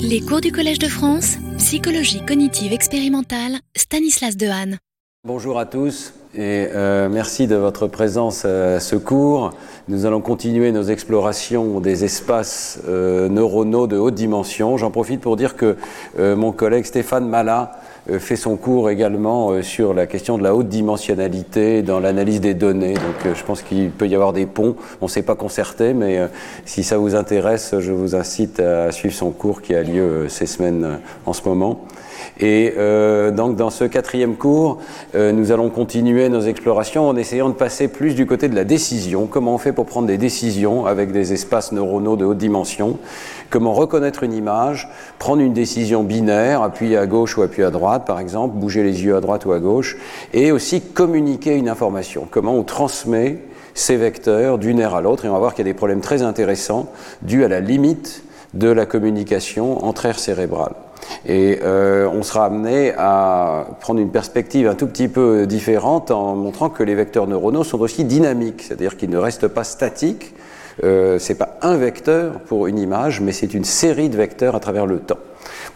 Les cours du Collège de France, psychologie cognitive expérimentale, Stanislas Dehaene. Bonjour à tous et euh, merci de votre présence à ce cours. Nous allons continuer nos explorations des espaces euh, neuronaux de haute dimension. J'en profite pour dire que euh, mon collègue Stéphane euh, fait son cours également euh, sur la question de la haute dimensionnalité dans l'analyse des données. Donc euh, je pense qu'il peut y avoir des ponts. On ne s'est pas concerté, mais si ça vous intéresse, je vous incite à suivre son cours qui a lieu ces semaines en ce moment. Et euh, donc dans ce quatrième cours, euh, nous allons continuer nos explorations en essayant de passer plus du côté de la décision. Comment on fait pour prendre des décisions avec des espaces neuronaux de haute dimension? Comment reconnaître une image, prendre une décision binaire, appuyer à gauche ou appuyer à droite par exemple, bouger les yeux à droite ou à gauche, et aussi communiquer une information. Comment on transmet ces vecteurs d'une aire à l'autre. Et on va voir qu'il y a des problèmes très intéressants dus à la limite de la communication entre aires cérébrales. Et euh, on sera amené à prendre une perspective un tout petit peu différente en montrant que les vecteurs neuronaux sont aussi dynamiques, c'est-à-dire qu'ils ne restent pas statiques. Euh, c'est pas un vecteur pour une image, mais c'est une série de vecteurs à travers le temps.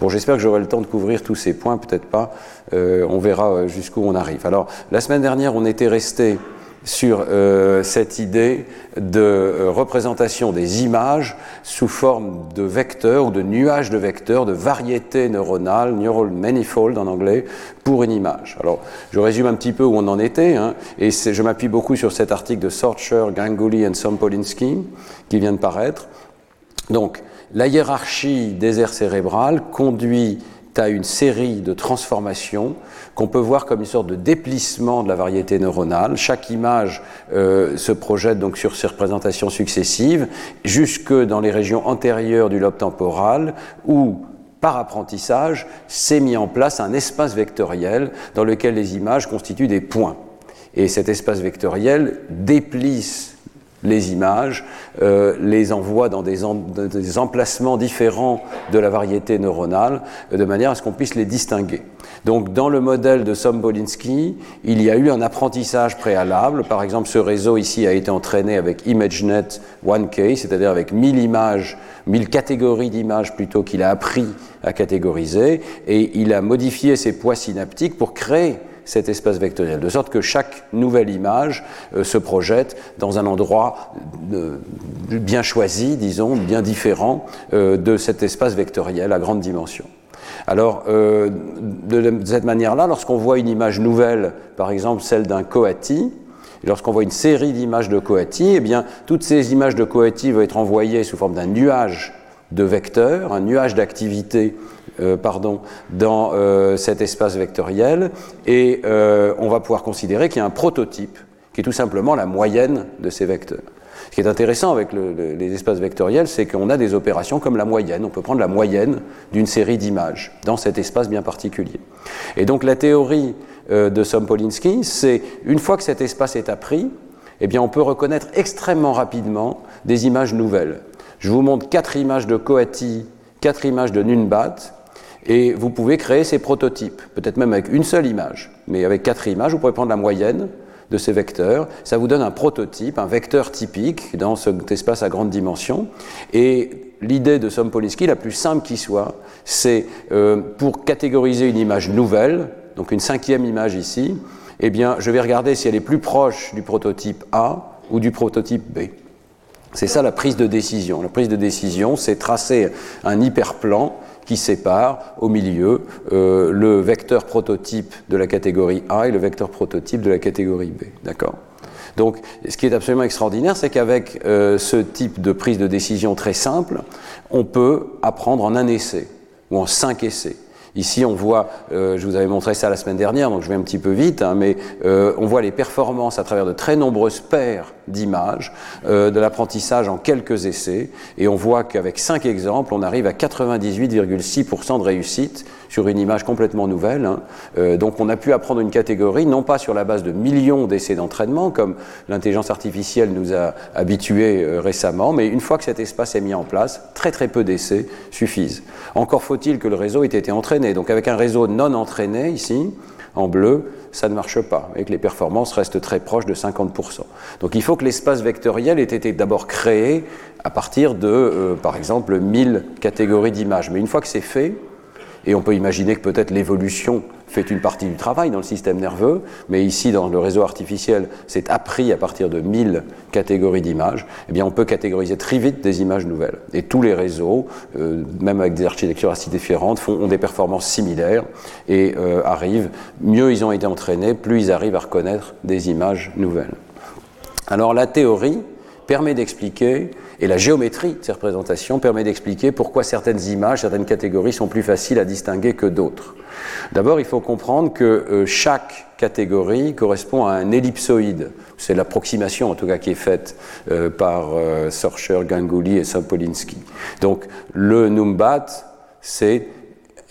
Bon, j'espère que j'aurai le temps de couvrir tous ces points, peut-être pas. Euh, on verra jusqu'où on arrive. Alors, la semaine dernière, on était resté sur euh, cette idée de euh, représentation des images sous forme de vecteurs ou de nuages de vecteurs, de variétés neuronales, neural manifold en anglais, pour une image. Alors, je résume un petit peu où on en était, hein, et je m'appuie beaucoup sur cet article de Sorcher, Ganguly et Sompolinski qui vient de paraître. Donc, la hiérarchie des aires cérébrales conduit à une série de transformations qu'on peut voir comme une sorte de déplissement de la variété neuronale. Chaque image euh, se projette donc sur ces représentations successives jusque dans les régions antérieures du lobe temporal où par apprentissage, s'est mis en place un espace vectoriel dans lequel les images constituent des points. Et cet espace vectoriel déplisse les images, euh, les envoie dans des, des, emplacements différents de la variété neuronale, euh, de manière à ce qu'on puisse les distinguer. Donc dans le modèle de Sombolinski, il y a eu un apprentissage préalable. Par exemple, ce réseau ici a été entraîné avec ImageNet 1K, c'est-à-dire avec 1000 images, 1000 catégories d'images plutôt qu'il a appris à catégoriser, et il a modifié ses poids synaptiques pour créer cet espace vectoriel, de sorte que chaque nouvelle image euh, se projette dans un endroit euh, bien choisi, disons, bien différent euh, de cet espace vectoriel à grande dimension. Alors, de cette manière-là, lorsqu'on voit une image nouvelle, par exemple celle d'un coati, lorsqu'on voit une série d'images de coati, eh bien, toutes ces images de coati vont être envoyées sous forme d'un nuage de vecteurs, un nuage d'activité euh, pardon, dans euh, cet espace vectoriel, et euh, on va pouvoir considérer qu'il y a un prototype qui est tout simplement la moyenne de ces vecteurs. Ce qui est intéressant avec le, les espaces vectoriels, c'est qu'on a des opérations comme la moyenne. On peut prendre la moyenne d'une série d'images dans cet espace bien particulier. Et donc la théorie de Sompolinski, c'est une fois que cet espace est appris, eh bien on peut reconnaître extrêmement rapidement des images nouvelles. Je vous montre quatre images de Coati, quatre images de Nunbat, et vous pouvez créer ces prototypes, peut-être même avec une seule image, mais avec quatre images, vous pouvez prendre la moyenne de ces vecteurs. Ça vous donne un prototype, un vecteur typique dans cet espace à grande dimension. Et l'idée de Sompolinski, la plus simple qui soit, c'est euh, pour catégoriser une image nouvelle, donc une cinquième image ici, eh bien, je vais regarder si elle est plus proche du prototype A ou du prototype B. C'est ça la prise de décision. La prise de décision, c'est tracer un hyperplan qui sépare au milieu euh, le vecteur prototype de la catégorie A et le vecteur prototype de la catégorie B. D'accord? Donc, ce qui est absolument extraordinaire, c'est qu'avec euh, ce type de prise de décision très simple, on peut apprendre en un essai ou en cinq essais. Ici, on voit, euh, je vous avais montré ça la semaine dernière, donc je vais un petit peu vite, hein, mais euh, on voit les performances à travers de très nombreuses paires d'images, euh, de l'apprentissage en quelques essais, et on voit qu'avec cinq exemples, on arrive à 98,6% de réussite sur une image complètement nouvelle. Hein. Euh, donc on a pu apprendre une catégorie, non pas sur la base de millions d'essais d'entraînement, comme l'intelligence artificielle nous a habitués euh, récemment, mais une fois que cet espace est mis en place, très très peu d'essais suffisent. Encore faut-il que le réseau ait été entraîné. Donc avec un réseau non entraîné ici, en bleu, ça ne marche pas et que les performances restent très proches de 50%. Donc il faut que l'espace vectoriel ait été d'abord créé à partir de, euh, par exemple, 1000 catégories d'images. Mais une fois que c'est fait, et on peut imaginer que peut-être l'évolution fait une partie du travail dans le système nerveux, mais ici, dans le réseau artificiel, c'est appris à partir de 1000 catégories d'images, eh bien, on peut catégoriser très vite des images nouvelles. Et tous les réseaux, euh, même avec des architectures assez différentes, ont des performances similaires et euh, arrivent, mieux ils ont été entraînés, plus ils arrivent à reconnaître des images nouvelles. Alors la théorie permet d'expliquer et la géométrie de ces représentations permet d'expliquer pourquoi certaines images, certaines catégories sont plus faciles à distinguer que d'autres. D'abord, il faut comprendre que euh, chaque catégorie correspond à un ellipsoïde. C'est l'approximation, en tout cas, qui est faite euh, par euh, Sorcher, Ganguly et Sopolinski. Donc, le Numbat, c'est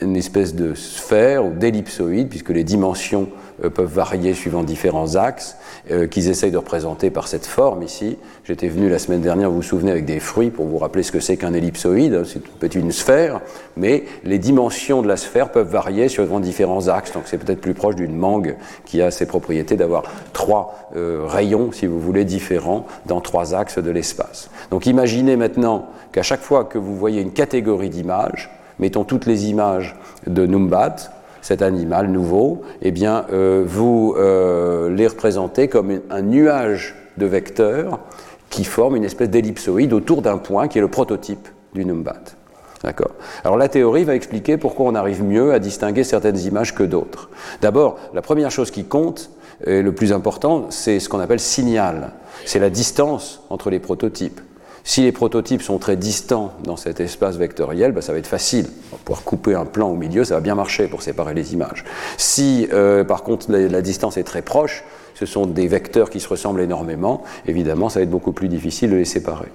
une espèce de sphère ou d'ellipsoïde, puisque les dimensions peuvent varier suivant différents axes, euh, qu'ils essayent de représenter par cette forme ici. J'étais venu la semaine dernière, vous vous souvenez, avec des fruits pour vous rappeler ce que c'est qu'un ellipsoïde. C'est peut-être une sphère, mais les dimensions de la sphère peuvent varier suivant différents axes. Donc c'est peut-être plus proche d'une mangue qui a ces propriétés d'avoir trois euh, rayons, si vous voulez, différents dans trois axes de l'espace. Donc imaginez maintenant qu'à chaque fois que vous voyez une catégorie d'images, mettons toutes les images de Numbat, cet animal nouveau, eh bien, euh, vous euh, les représentez comme un nuage de vecteurs qui forment une espèce d'ellipsoïde autour d'un point qui est le prototype du Numbat. D'accord Alors la théorie va expliquer pourquoi on arrive mieux à distinguer certaines images que d'autres. D'abord, la première chose qui compte, et le plus important, c'est ce qu'on appelle signal. C'est la distance entre les prototypes. Si les prototypes sont très distants dans cet espace vectoriel, ben, ça va être facile. On va pouvoir couper un plan au milieu, ça va bien marcher pour séparer les images. Si euh, par contre la, distance est très proche, ce sont des vecteurs qui se ressemblent énormément, évidemment ça va être beaucoup plus difficile de les séparer.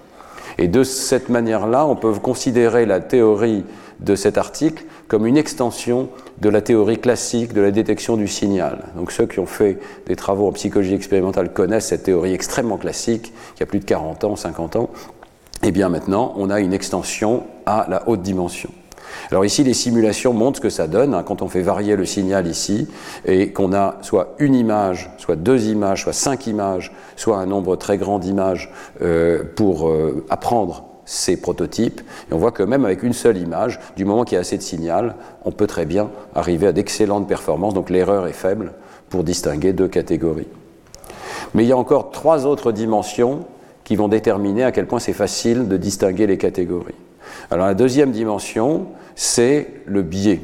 Et de cette manière-là, on peut considérer la théorie de cet article comme une extension de la théorie classique de la détection du signal. Donc ceux qui ont fait des travaux en psychologie expérimentale connaissent cette théorie extrêmement classique, qui a plus de 40 ans, 50 ans, et eh bien maintenant, on a une extension à la haute dimension. Alors ici, les simulations montrent ce que ça donne hein, quand on fait varier le signal ici et qu'on a soit une image, soit deux images, soit cinq images, soit un nombre très grand d'images euh, pour euh, apprendre ces prototypes. Et on voit que même avec une seule image, du moment qu'il y a assez de signal, on peut très bien arriver à d'excellentes performances. Donc l'erreur est faible pour distinguer deux catégories. Mais il y a encore trois autres dimensions qui vont déterminer à quel point c'est facile de distinguer les catégories. Alors la deuxième dimension, c'est le biais.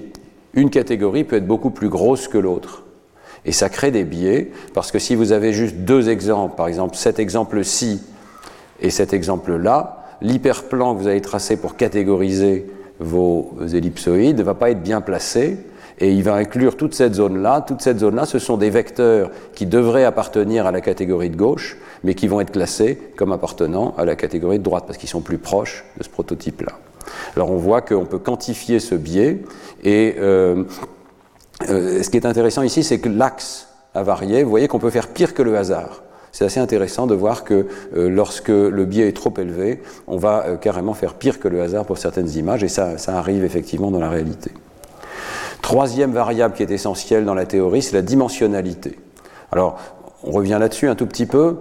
Une catégorie peut être beaucoup plus grosse que l'autre. Et ça crée des biais, parce que si vous avez juste deux exemples, par exemple cet exemple-ci et cet exemple-là, l'hyperplan que vous allez tracer pour catégoriser vos ellipsoïdes ne va pas être bien placé, et il va inclure toute cette zone-là. Toute cette zone-là, ce sont des vecteurs qui devraient appartenir à la catégorie de gauche, mais qui vont être classés comme appartenant à la catégorie de droite, parce qu'ils sont plus proches de ce prototype-là. Alors on voit qu'on peut quantifier ce biais, et euh, euh, ce qui est intéressant ici, c'est que l'axe a varié. Vous voyez qu'on peut faire pire que le hasard. C'est assez intéressant de voir que euh, lorsque le biais est trop élevé, on va carrément faire pire que le hasard pour certaines images, et ça, ça arrive effectivement dans la réalité. Troisième variable qui est essentielle dans la théorie, c'est la dimensionnalité. Alors, on revient là-dessus un tout petit peu.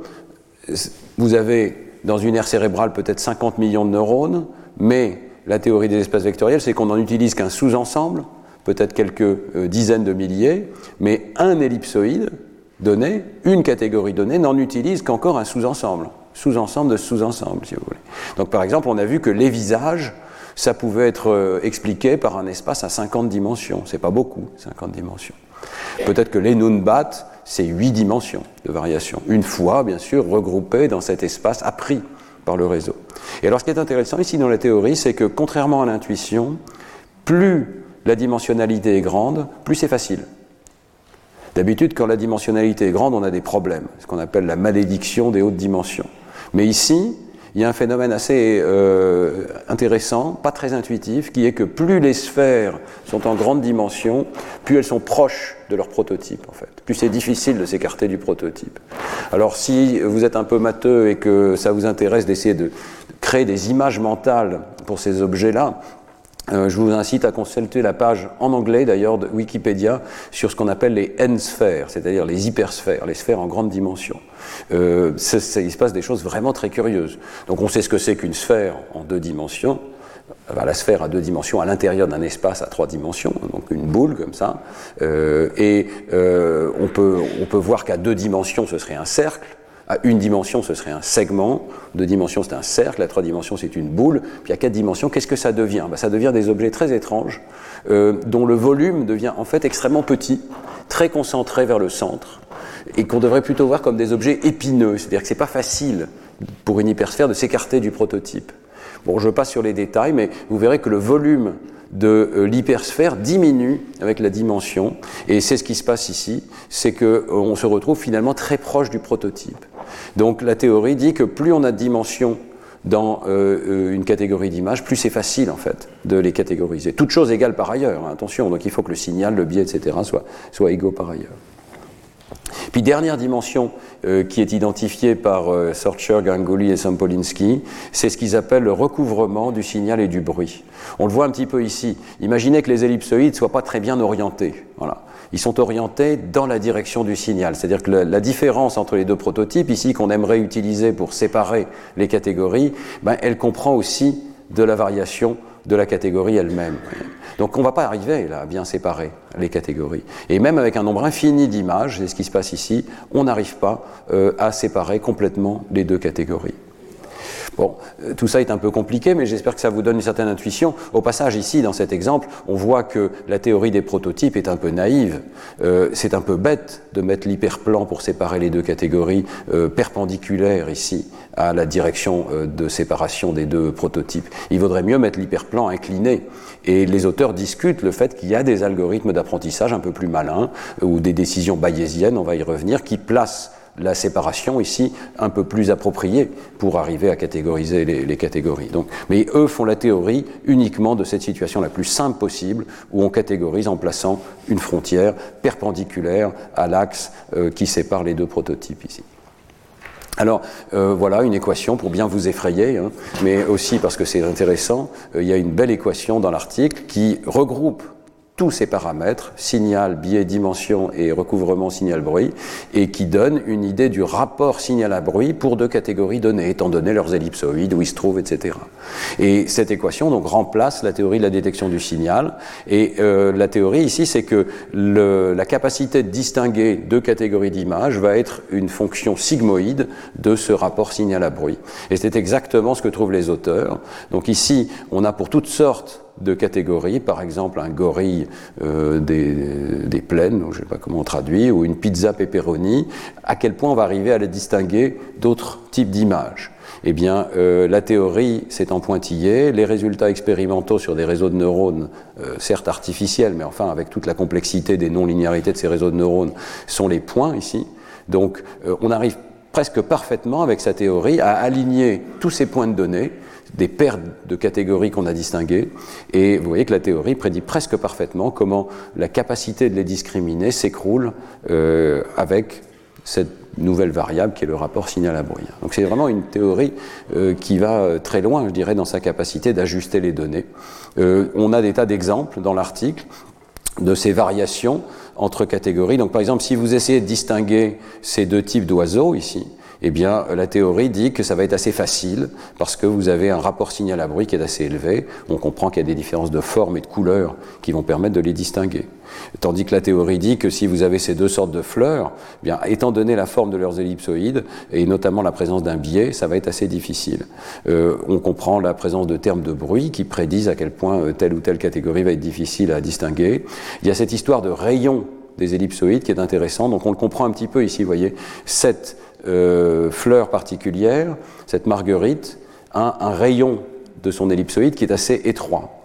Vous avez dans une aire cérébrale peut-être 50 millions de neurones, mais la théorie des espaces vectoriels, c'est qu'on n'en utilise qu'un sous-ensemble, peut-être quelques euh, dizaines de milliers, mais un ellipsoïde donné, une catégorie donnée, n'en utilise qu'encore un sous-ensemble, sous-ensemble de sous-ensemble, si vous voulez. Donc par exemple, on a vu que les visages ça pouvait être euh, expliqué par un espace à 50 dimensions. C'est pas beaucoup, 50 dimensions. Peut-être que les Nunbat, c'est 8 dimensions de variation. Une fois, bien sûr, regroupées dans cet espace appris par le réseau. Et alors, ce qui est intéressant ici dans la théorie, c'est que contrairement à l'intuition, plus la dimensionnalité est grande, plus c'est facile. D'habitude, quand la dimensionnalité est grande, on a des problèmes, ce qu'on appelle la malédiction des hautes dimensions. Mais ici, il y a un phénomène assez euh, intéressant, pas très intuitif, qui est que plus les sphères sont en grande dimension, plus elles sont proches de leur prototype, en fait. Plus c'est difficile de s'écarter du prototype. Alors, si vous êtes un peu matheux et que ça vous intéresse d'essayer de créer des images mentales pour ces objets-là, euh, je vous incite à consulter la page en anglais d'ailleurs de Wikipédia sur ce qu'on appelle les N-sphères, c'est-à-dire les hypersphères, les sphères en grande dimension. Euh, il se passe des choses vraiment très curieuses. Donc on sait ce que c'est qu'une sphère en deux dimensions. la sphère à deux dimensions à l'intérieur d'un espace à trois dimensions, donc une boule comme ça. Euh, et on, peut, on peut voir qu'à deux dimensions, ce serait un cercle. À une dimension, ce serait un segment. Deux dimensions, c'est un cercle. À trois dimensions, c'est une boule. Puis à quatre dimensions, qu'est-ce que ça devient? Ben, Ça devient des objets très étranges, euh, dont le volume devient en fait extrêmement petit, très concentré vers le centre, et qu'on devrait plutôt voir comme des objets épineux. C'est-à-dire que c'est pas facile pour une hypersphère de s'écarter du prototype. Bon, je passe sur les détails, mais vous verrez que le volume de euh, l'hypersphère diminue avec la dimension, et c'est ce qui se passe ici, c'est qu'on euh, se retrouve finalement très proche du prototype. Donc la théorie dit que plus on a de dimensions dans euh, une catégorie d'images, plus c'est facile en fait de les catégoriser. Toutes choses égales par ailleurs, hein, attention, donc il faut que le signal, le biais, etc. soient soit égaux par ailleurs. Puis dernière dimension euh, qui est identifiée par euh, Sorcher, et Sampolinski, c'est ce qu'ils appellent le recouvrement du signal et du bruit. On le voit un petit peu ici. Imaginez que les ellipsoïdes soient pas très bien orientés. Voilà. Ils sont orientés dans la direction du signal. C'est-à-dire que la, différence entre les deux prototypes, ici, qu'on aimerait utiliser pour séparer les catégories, ben, elle comprend aussi de la variation de la catégorie elle-même. Donc on ne va pas arriver là, à bien séparer les catégories. Et même avec un nombre infini d'images, c'est ce qui se passe ici, on n'arrive pas euh, à séparer complètement les deux catégories. Bon, euh, tout ça est un peu compliqué, mais j'espère que ça vous donne une certaine intuition. Au passage, ici, dans cet exemple, on voit que la théorie des prototypes est un peu naïve. Euh, c'est un peu bête de mettre l'hyperplan pour séparer les deux catégories euh, perpendiculaires ici à la direction de séparation des deux prototypes. Il vaudrait mieux mettre l'hyperplan incliné. Et les auteurs discutent le fait qu'il y a des algorithmes d'apprentissage un peu plus malins ou des décisions bayésiennes, on va y revenir, qui placent la séparation ici un peu plus appropriée pour arriver à catégoriser les, catégories. Donc, mais eux font la théorie uniquement de cette situation la plus simple possible où on catégorise en plaçant une frontière perpendiculaire à l'axe euh, qui sépare les deux prototypes ici. Alors euh, voilà une équation pour bien vous effrayer, hein, mais aussi parce que c'est intéressant, euh, il y a une belle équation dans l'article qui regroupe tous ces paramètres, signal, biais, dimension et recouvrement signal-bruit, et qui donne une idée du rapport signal à bruit pour deux catégories données, étant donné leurs ellipsoïdes, où ils se trouvent, etc. Et cette équation donc remplace la théorie de la détection du signal, et euh, la théorie ici, c'est que la capacité de distinguer deux catégories d'images va être une fonction sigmoïde de ce rapport signal à bruit. Et c'est exactement ce que trouvent les auteurs. Donc ici, on a pour toutes sortes de catégories, par exemple un gorille euh, des, plaines, je ne sais pas comment on traduit, ou une pizza pepperoni, à quel point on va arriver à les distinguer d'autres types d'images? Eh bien, euh, la théorie s'est en pointillé, les résultats expérimentaux sur des réseaux de neurones, euh, certes artificiels, mais enfin avec toute la complexité des non-linéarités de ces réseaux de neurones, sont les points ici. Donc, on arrive presque parfaitement avec sa théorie à aligner tous ces points de données des paires de catégories qu'on a distinguées. Et vous voyez que la théorie prédit presque parfaitement comment la capacité de les discriminer s'écroule euh, avec cette nouvelle variable qui est le rapport signal à bruit. Donc c'est vraiment une théorie euh, qui va euh, très loin, je dirais, dans sa capacité d'ajuster les données. on a des tas d'exemples dans l'article de ces variations entre catégories. Donc par exemple, si vous essayez de distinguer ces deux types d'oiseaux ici, eh bien, la théorie dit que ça va être assez facile parce que vous avez un rapport signal à bruit qui est assez élevé. On comprend qu'il y a des différences de forme et de couleur qui vont permettre de les distinguer. Tandis que la théorie dit que si vous avez ces deux sortes de fleurs, eh bien, étant donné la forme de leurs ellipsoïdes et notamment la présence d'un biais, ça va être assez difficile. Euh, on comprend la présence de termes de bruit qui prédisent à quel point euh, telle ou telle catégorie va être difficile à distinguer. Il y a cette histoire de rayon des ellipsoïdes qui est intéressant. Donc on le comprend un petit peu ici, vous voyez. Cette euh, fleur particulière, cette marguerite, a un rayon de son ellipsoïde qui est assez étroit.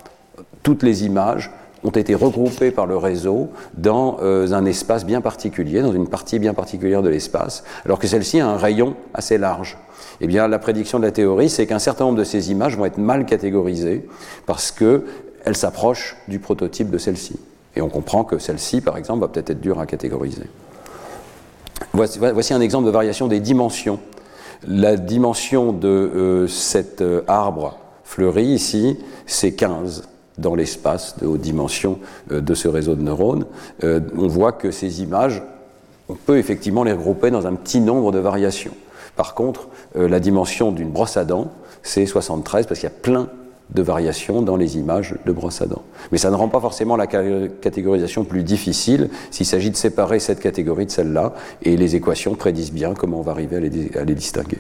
Toutes les images ont été regroupées par le réseau dans euh, un espace bien particulier, dans une partie bien particulière de l'espace, alors que celle-ci a un rayon assez large. Eh bien, la prédiction de la théorie, c'est qu'un certain nombre de ces images vont être mal catégorisées parce qu'elles s'approchent du prototype de celle-ci. Et on comprend que celle-ci, par exemple, va peut-être être dure à catégoriser. Voici, un exemple de variation des dimensions. La dimension de euh, cet euh, arbre fleuri ici, c'est 15 dans l'espace de haute dimension euh, de ce réseau de neurones. on voit que ces images, on peut effectivement les regrouper dans un petit nombre de variations. Par contre, la dimension d'une brosse à dents, c'est 73 parce qu'il y a plein de variations dans les images de brosse à dents. Mais ça ne rend pas forcément la catégorisation plus difficile s'il s'agit de séparer cette catégorie de celle-là, et les équations prédisent bien comment on va arriver à les, distinguer.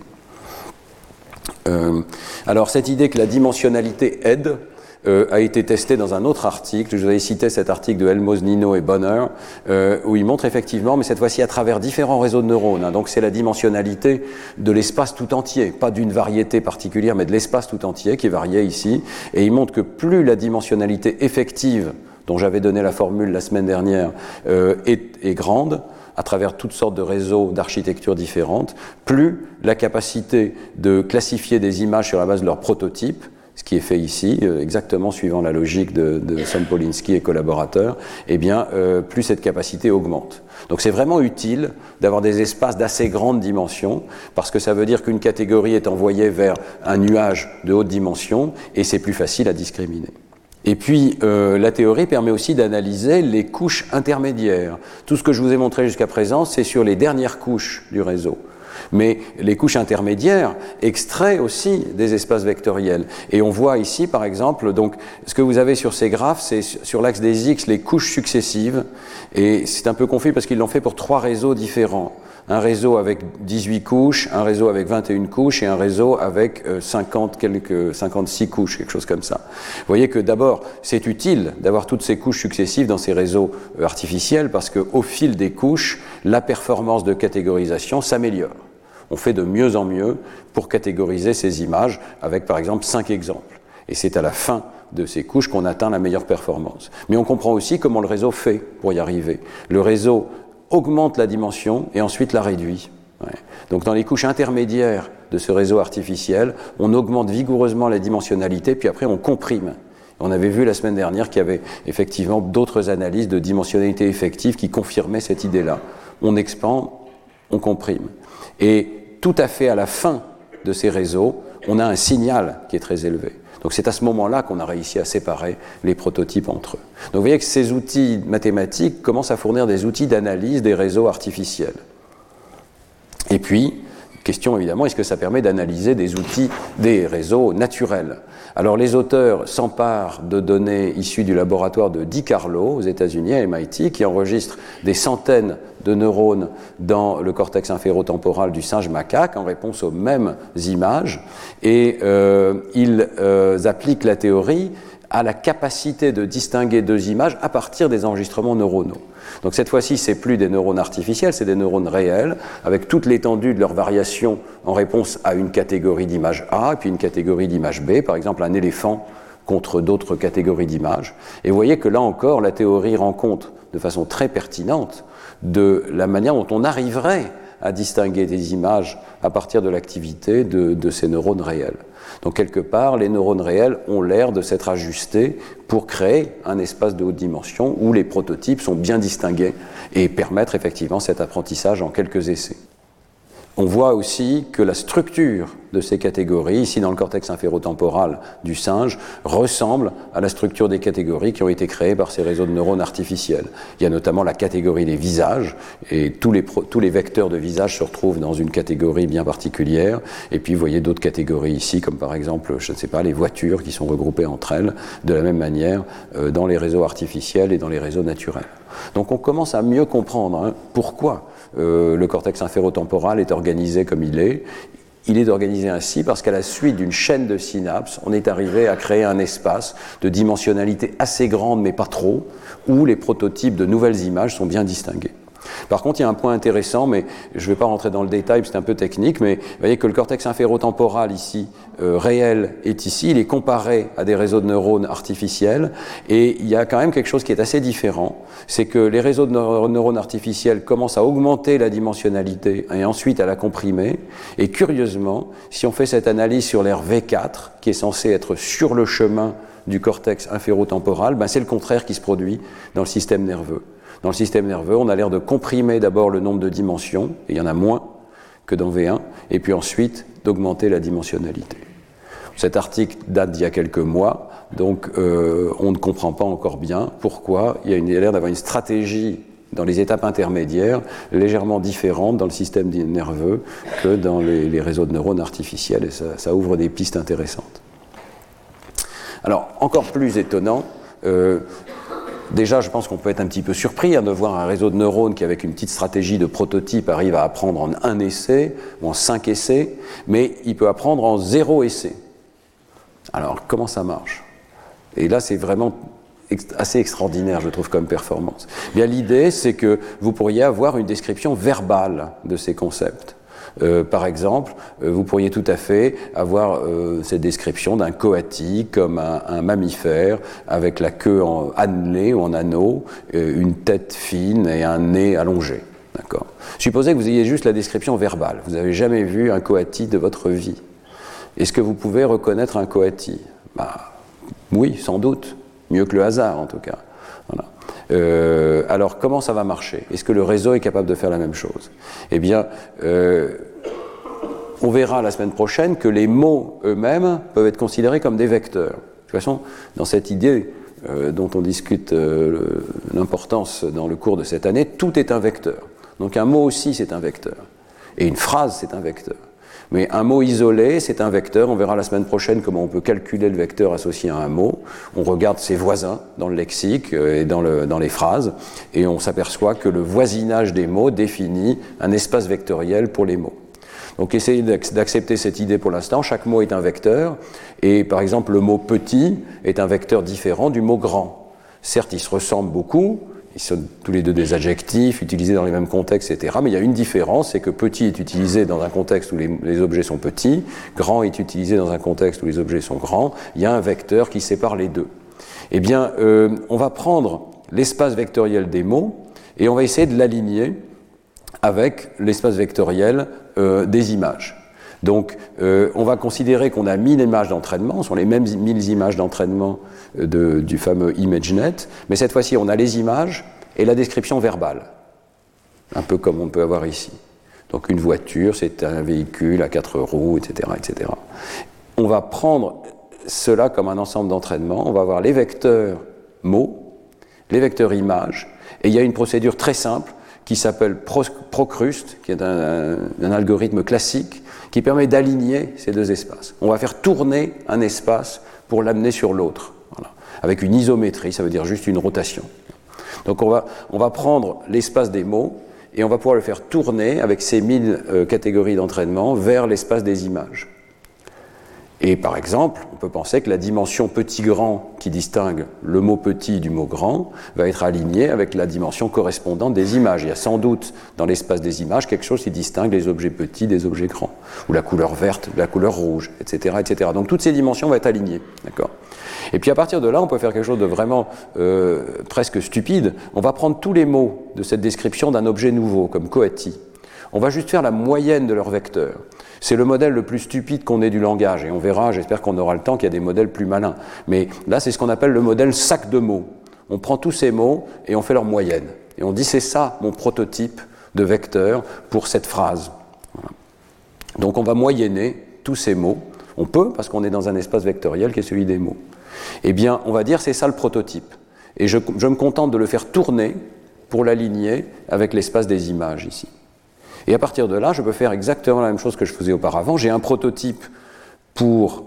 Euh, alors cette idée que la dimensionnalité aide, euh, a été testé dans un autre article. Je vous avais cité cet article de Elmos, Nino et Bonner, euh, où il montre effectivement, mais cette fois-ci à travers différents réseaux de neurones. Hein. donc c'est la dimensionnalité de l'espace tout entier, pas d'une variété particulière, mais de l'espace tout entier qui est varié ici. Et il montre que plus la dimensionnalité effective, dont j'avais donné la formule la semaine dernière, euh, est, est grande, à travers toutes sortes de réseaux d'architectures différentes, plus la capacité de classifier des images sur la base de leurs prototypes ce qui est fait ici, euh, exactement suivant la logique de, de Sampolinski et collaborateurs, eh bien, euh, plus cette capacité augmente. Donc c'est vraiment utile d'avoir des espaces d'assez grande dimension, parce que ça veut dire qu'une catégorie est envoyée vers un nuage de haute dimension, et c'est plus facile à discriminer. Et puis, euh, la théorie permet aussi d'analyser les couches intermédiaires. Tout ce que je vous ai montré jusqu'à présent, c'est sur les dernières couches du réseau. Mais les couches intermédiaires extraient aussi des espaces vectoriels. Et on voit ici, par exemple, donc, ce que vous avez sur ces graphes, c'est sur l'axe des X les couches successives. Et c'est un peu confus parce qu'ils l'ont fait pour trois réseaux différents. Un réseau avec 18 couches, un réseau avec 21 couches et un réseau avec 50, euh, quelques, 56 couches, quelque chose comme ça. Vous voyez que d'abord, c'est utile d'avoir toutes ces couches successives dans ces réseaux euh, artificiels parce qu'au fil des couches, la performance de catégorisation s'améliore on fait de mieux en mieux pour catégoriser ces images avec par exemple cinq exemples. Et c'est à la fin de ces couches qu'on atteint la meilleure performance. Mais on comprend aussi comment le réseau fait pour y arriver. Le réseau augmente la dimension et ensuite la réduit. Donc dans les couches intermédiaires de ce réseau artificiel, on augmente vigoureusement la dimensionnalité, puis après on comprime. On avait vu la semaine dernière qu'il y avait effectivement d'autres analyses de dimensionnalité effective qui confirmaient cette idée-là. On expand, on comprime. Et tout à fait à la fin de ces réseaux, on a un signal qui est très élevé. Donc c'est à ce moment-là qu'on a réussi à séparer les prototypes entre eux. Donc vous voyez que ces outils mathématiques commencent à fournir des outils d'analyse des réseaux artificiels. Et puis, question évidemment, est-ce que ça permet d'analyser des outils, des réseaux naturels? Alors les auteurs s'emparent de données issues du laboratoire de Di Carlo aux États-Unis, à MIT, qui enregistre des centaines de neurones dans le cortex inférotemporal du singe macaque en réponse aux mêmes images. Et euh, ils euh, appliquent la théorie à la capacité de distinguer deux images à partir des enregistrements neuronaux. Donc cette fois-ci, c'est plus des neurones artificiels, c'est des neurones réels, avec toute l'étendue de leur variation en réponse à une catégorie d'image A puis une catégorie d'image B, par exemple un éléphant contre d'autres catégories d'images. Et vous voyez que là encore, la théorie rend compte de façon très pertinente de la manière dont on arriverait à distinguer des images à partir de l'activité de, ces neurones réels. Donc quelque part, les neurones réels ont l'air de s'être ajustés pour créer un espace de haute dimension où les prototypes sont bien distingués et permettre effectivement cet apprentissage en quelques essais. On voit aussi que la structure de ces catégories, ici dans le cortex inférotemporal du singe, ressemble à la structure des catégories qui ont été créées par ces réseaux de neurones artificiels. Il y a notamment la catégorie des visages, et tous les, tous les vecteurs de visage se retrouvent dans une catégorie bien particulière. Et puis vous voyez d'autres catégories ici, comme par exemple, je ne sais pas, les voitures qui sont regroupées entre elles, de la même manière euh, dans les réseaux artificiels et dans les réseaux naturels. Donc on commence à mieux comprendre hein, pourquoi euh, le cortex inférotemporal est organisé comme il est. Il est organisé ainsi parce qu'à la suite d'une chaîne de synapses, on est arrivé à créer un espace de dimensionnalité assez grande mais pas trop, où les prototypes de nouvelles images sont bien distingués. Par contre, il y a un point intéressant, mais je ne vais pas rentrer dans le détail, c'est un peu technique, mais vous voyez que le cortex inférotemporal ici, euh, réel, est ici, il est comparé à des réseaux de neurones artificiels, et il y a quand même quelque chose qui est assez différent, c'est que les réseaux de neurones artificiels commencent à augmenter la dimensionnalité et ensuite à la comprimer, et curieusement, si on fait cette analyse sur l'air V4, qui est censé être sur le chemin du cortex inférotemporal, ben c'est le contraire qui se produit dans le système nerveux. Dans le système nerveux, on a l'air de comprimer d'abord le nombre de dimensions, et il y en a moins que dans V1, et puis ensuite d'augmenter la dimensionnalité. Cet article date d'il y a quelques mois, donc euh, on ne comprend pas encore bien pourquoi il y a, l'air d'avoir une stratégie dans les étapes intermédiaires légèrement différente dans le système nerveux que dans les, réseaux de neurones artificiels, et ça, ouvre des pistes intéressantes. Alors, encore plus étonnant, euh, Déjà, je pense qu'on peut être un petit peu surpris hein, de voir un réseau de neurones qui, avec une petite stratégie de prototype, arrive à apprendre en un essai ou en cinq essais, mais il peut apprendre en zéro essai. Alors, comment ça marche? Et là, c'est vraiment assez extraordinaire, je trouve, comme performance. Bien, l'idée, c'est que vous pourriez avoir une description verbale de ces concepts. Euh, par exemple, euh, vous pourriez tout à fait avoir euh, cette description d'un coati comme un, mammifère avec la queue en annelée ou en anneau, une tête fine et un nez allongé. D'accord? Supposez que vous ayez juste la description verbale. Vous n'avez jamais vu un coati de votre vie. Est-ce que vous pouvez reconnaître un coati? Bah, Oui, sans doute. Mieux que le hasard, en tout cas. Euh, alors, comment ça va marcher? Est-ce que le réseau est capable de faire la même chose? Eh bien, on verra la semaine prochaine que les mots eux-mêmes peuvent être considérés comme des vecteurs. De toute façon, dans cette idée euh, dont on discute l'importance dans le cours de cette année, tout est un vecteur. Donc un mot aussi, c'est un vecteur. Et une phrase, c'est un vecteur. Mais un mot isolé, c'est un vecteur. On verra la semaine prochaine comment on peut calculer le vecteur associé à un mot. On regarde ses voisins dans le lexique euh, et dans les phrases, et on s'aperçoit que le voisinage des mots définit un espace vectoriel pour les mots. Donc essayez d'accepter cette idée pour l'instant. Chaque mot est un vecteur, et par exemple le mot petit est un vecteur différent du mot grand. Certes, ils se ressemblent beaucoup, ils sont tous les deux des adjectifs utilisés dans les mêmes contextes, etc. Mais il y a une différence, c'est que petit est utilisé dans un contexte où les, objets sont petits, grand est utilisé dans un contexte où les objets sont grands. Il y a un vecteur qui sépare les deux. Eh bien, euh, on va prendre l'espace vectoriel des mots et on va essayer de l'aligner avec l'espace vectoriel euh, des images. Donc, euh, on va considérer qu'on a 1000 images d'entraînement, ce sont les mêmes 1000 images d'entraînement euh, du fameux ImageNet, mais cette fois-ci, on a les images et la description verbale, un peu comme on peut avoir ici. Donc, une voiture, c'est un véhicule à quatre roues, etc., etc. On va prendre cela comme un ensemble d'entraînement, on va avoir les vecteurs mots, les vecteurs images, et il y a une procédure très simple qui s'appelle Procrust, qui est un, algorithme classique qui permet d'aligner ces deux espaces. On va faire tourner un espace pour l'amener sur l'autre, avec une isométrie, ça veut dire juste une rotation. Donc on va, on va prendre l'espace des mots et on va pouvoir le faire tourner avec ces mille euh, catégories d'entraînement vers l'espace des images. Et par exemple, on peut penser que la dimension petit-grand qui distingue le mot petit du mot grand va être alignée avec la dimension correspondante des images. Il y a sans doute dans l'espace des images quelque chose qui distingue les objets petits des objets grands, ou la couleur verte de la couleur rouge, etc. etc. Donc toutes ces dimensions vont être alignées. D'accord? Et puis à partir de là, on peut faire quelque chose de vraiment euh, presque stupide. On va prendre tous les mots de cette description d'un objet nouveau, comme coati. On va juste faire la moyenne de leurs vecteurs. C'est le modèle le plus stupide qu'on ait du langage, et on verra, j'espère qu'on aura le temps, qu'il y a des modèles plus malins. Mais là, c'est ce qu'on appelle le modèle sac de mots. On prend tous ces mots et on fait leur moyenne. Et on dit, c'est ça mon prototype de vecteur pour cette phrase. Donc on va moyenner tous ces mots. On peut, parce qu'on est dans un espace vectoriel qui est celui des mots. Eh bien, on va dire, c'est ça le prototype. Et je, je me contente de le faire tourner pour l'aligner avec l'espace des images ici. Et à partir de là, je peux faire exactement la même chose que je faisais auparavant. J'ai un prototype pour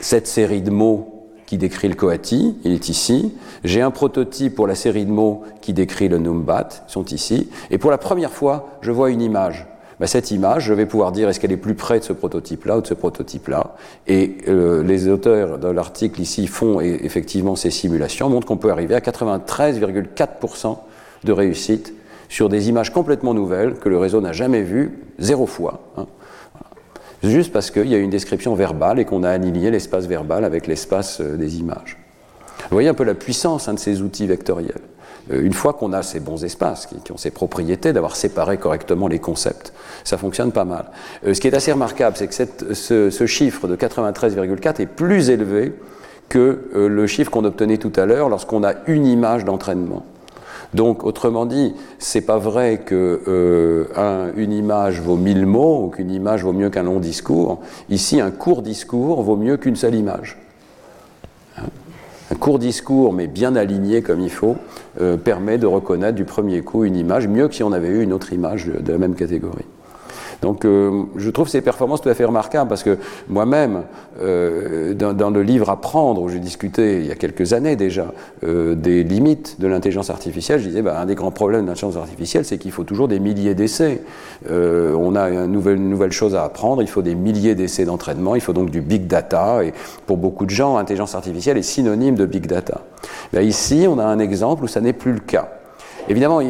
cette série de mots qui décrit le coati, il est ici. J'ai un prototype pour la série de mots qui décrit le numbat, ils sont ici. Et pour la première fois, je vois une image. Ben, cette image, je vais pouvoir dire est-ce qu'elle est plus près de ce prototype-là ou de ce prototype-là. Et euh, les auteurs de l'article ici font effectivement ces simulations, montrent qu'on peut arriver à 93,4% de réussite sur des images complètement nouvelles que le réseau n'a jamais vues, zéro fois. Hein. Juste parce qu'il y a une description verbale et qu'on a aligné l'espace verbal avec l'espace euh, des images. Vous voyez un peu la puissance hein, de ces outils vectoriels. Euh, une fois qu'on a ces bons espaces, qui, ont ces propriétés d'avoir séparé correctement les concepts, ça fonctionne pas mal. Euh, ce qui est assez remarquable, c'est que ce, chiffre de 93,4 est plus élevé que le chiffre qu'on obtenait tout à l'heure lorsqu'on a une image d'entraînement. Donc, autrement dit, c'est pas vrai que une image vaut mille mots ou qu'une image vaut mieux qu'un long discours. Ici, un court discours vaut mieux qu'une seule image un court discours, mais bien aligné comme il faut, euh, permet de reconnaître du premier coup une image, mieux que si on avait eu une autre image de la même catégorie. Donc euh, je trouve ces performances tout à fait remarquables parce que moi-même, euh, dans, le livre Apprendre, où j'ai discuté il y a quelques années déjà euh, des limites de l'intelligence artificielle, je disais bah, un des grands problèmes de l'intelligence artificielle, c'est qu'il faut toujours des milliers d'essais. on a une nouvelle, une nouvelle chose à apprendre, il faut des milliers d'essais d'entraînement, il faut donc du big data. Et pour beaucoup de gens, l'intelligence artificielle est synonyme de big data. Là, ici, on a un exemple où ça n'est plus le cas. Évidemment,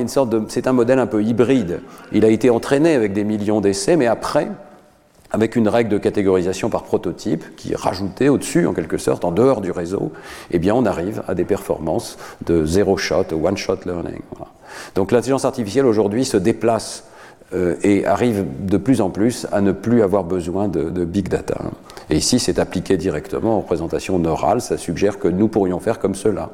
c'est un modèle un peu hybride. Il a été entraîné avec des millions d'essais, mais après, avec une règle de catégorisation par prototype qui est rajoutée au-dessus, en quelque sorte, en dehors du réseau, eh bien, on arrive à des performances de zero shot, one shot learning. Donc, l'intelligence artificielle aujourd'hui se déplace euh, et arrive de plus en plus à ne plus avoir besoin de, big data. Et ici, c'est appliqué directement en représentation neurale. Ça suggère que nous pourrions faire comme cela.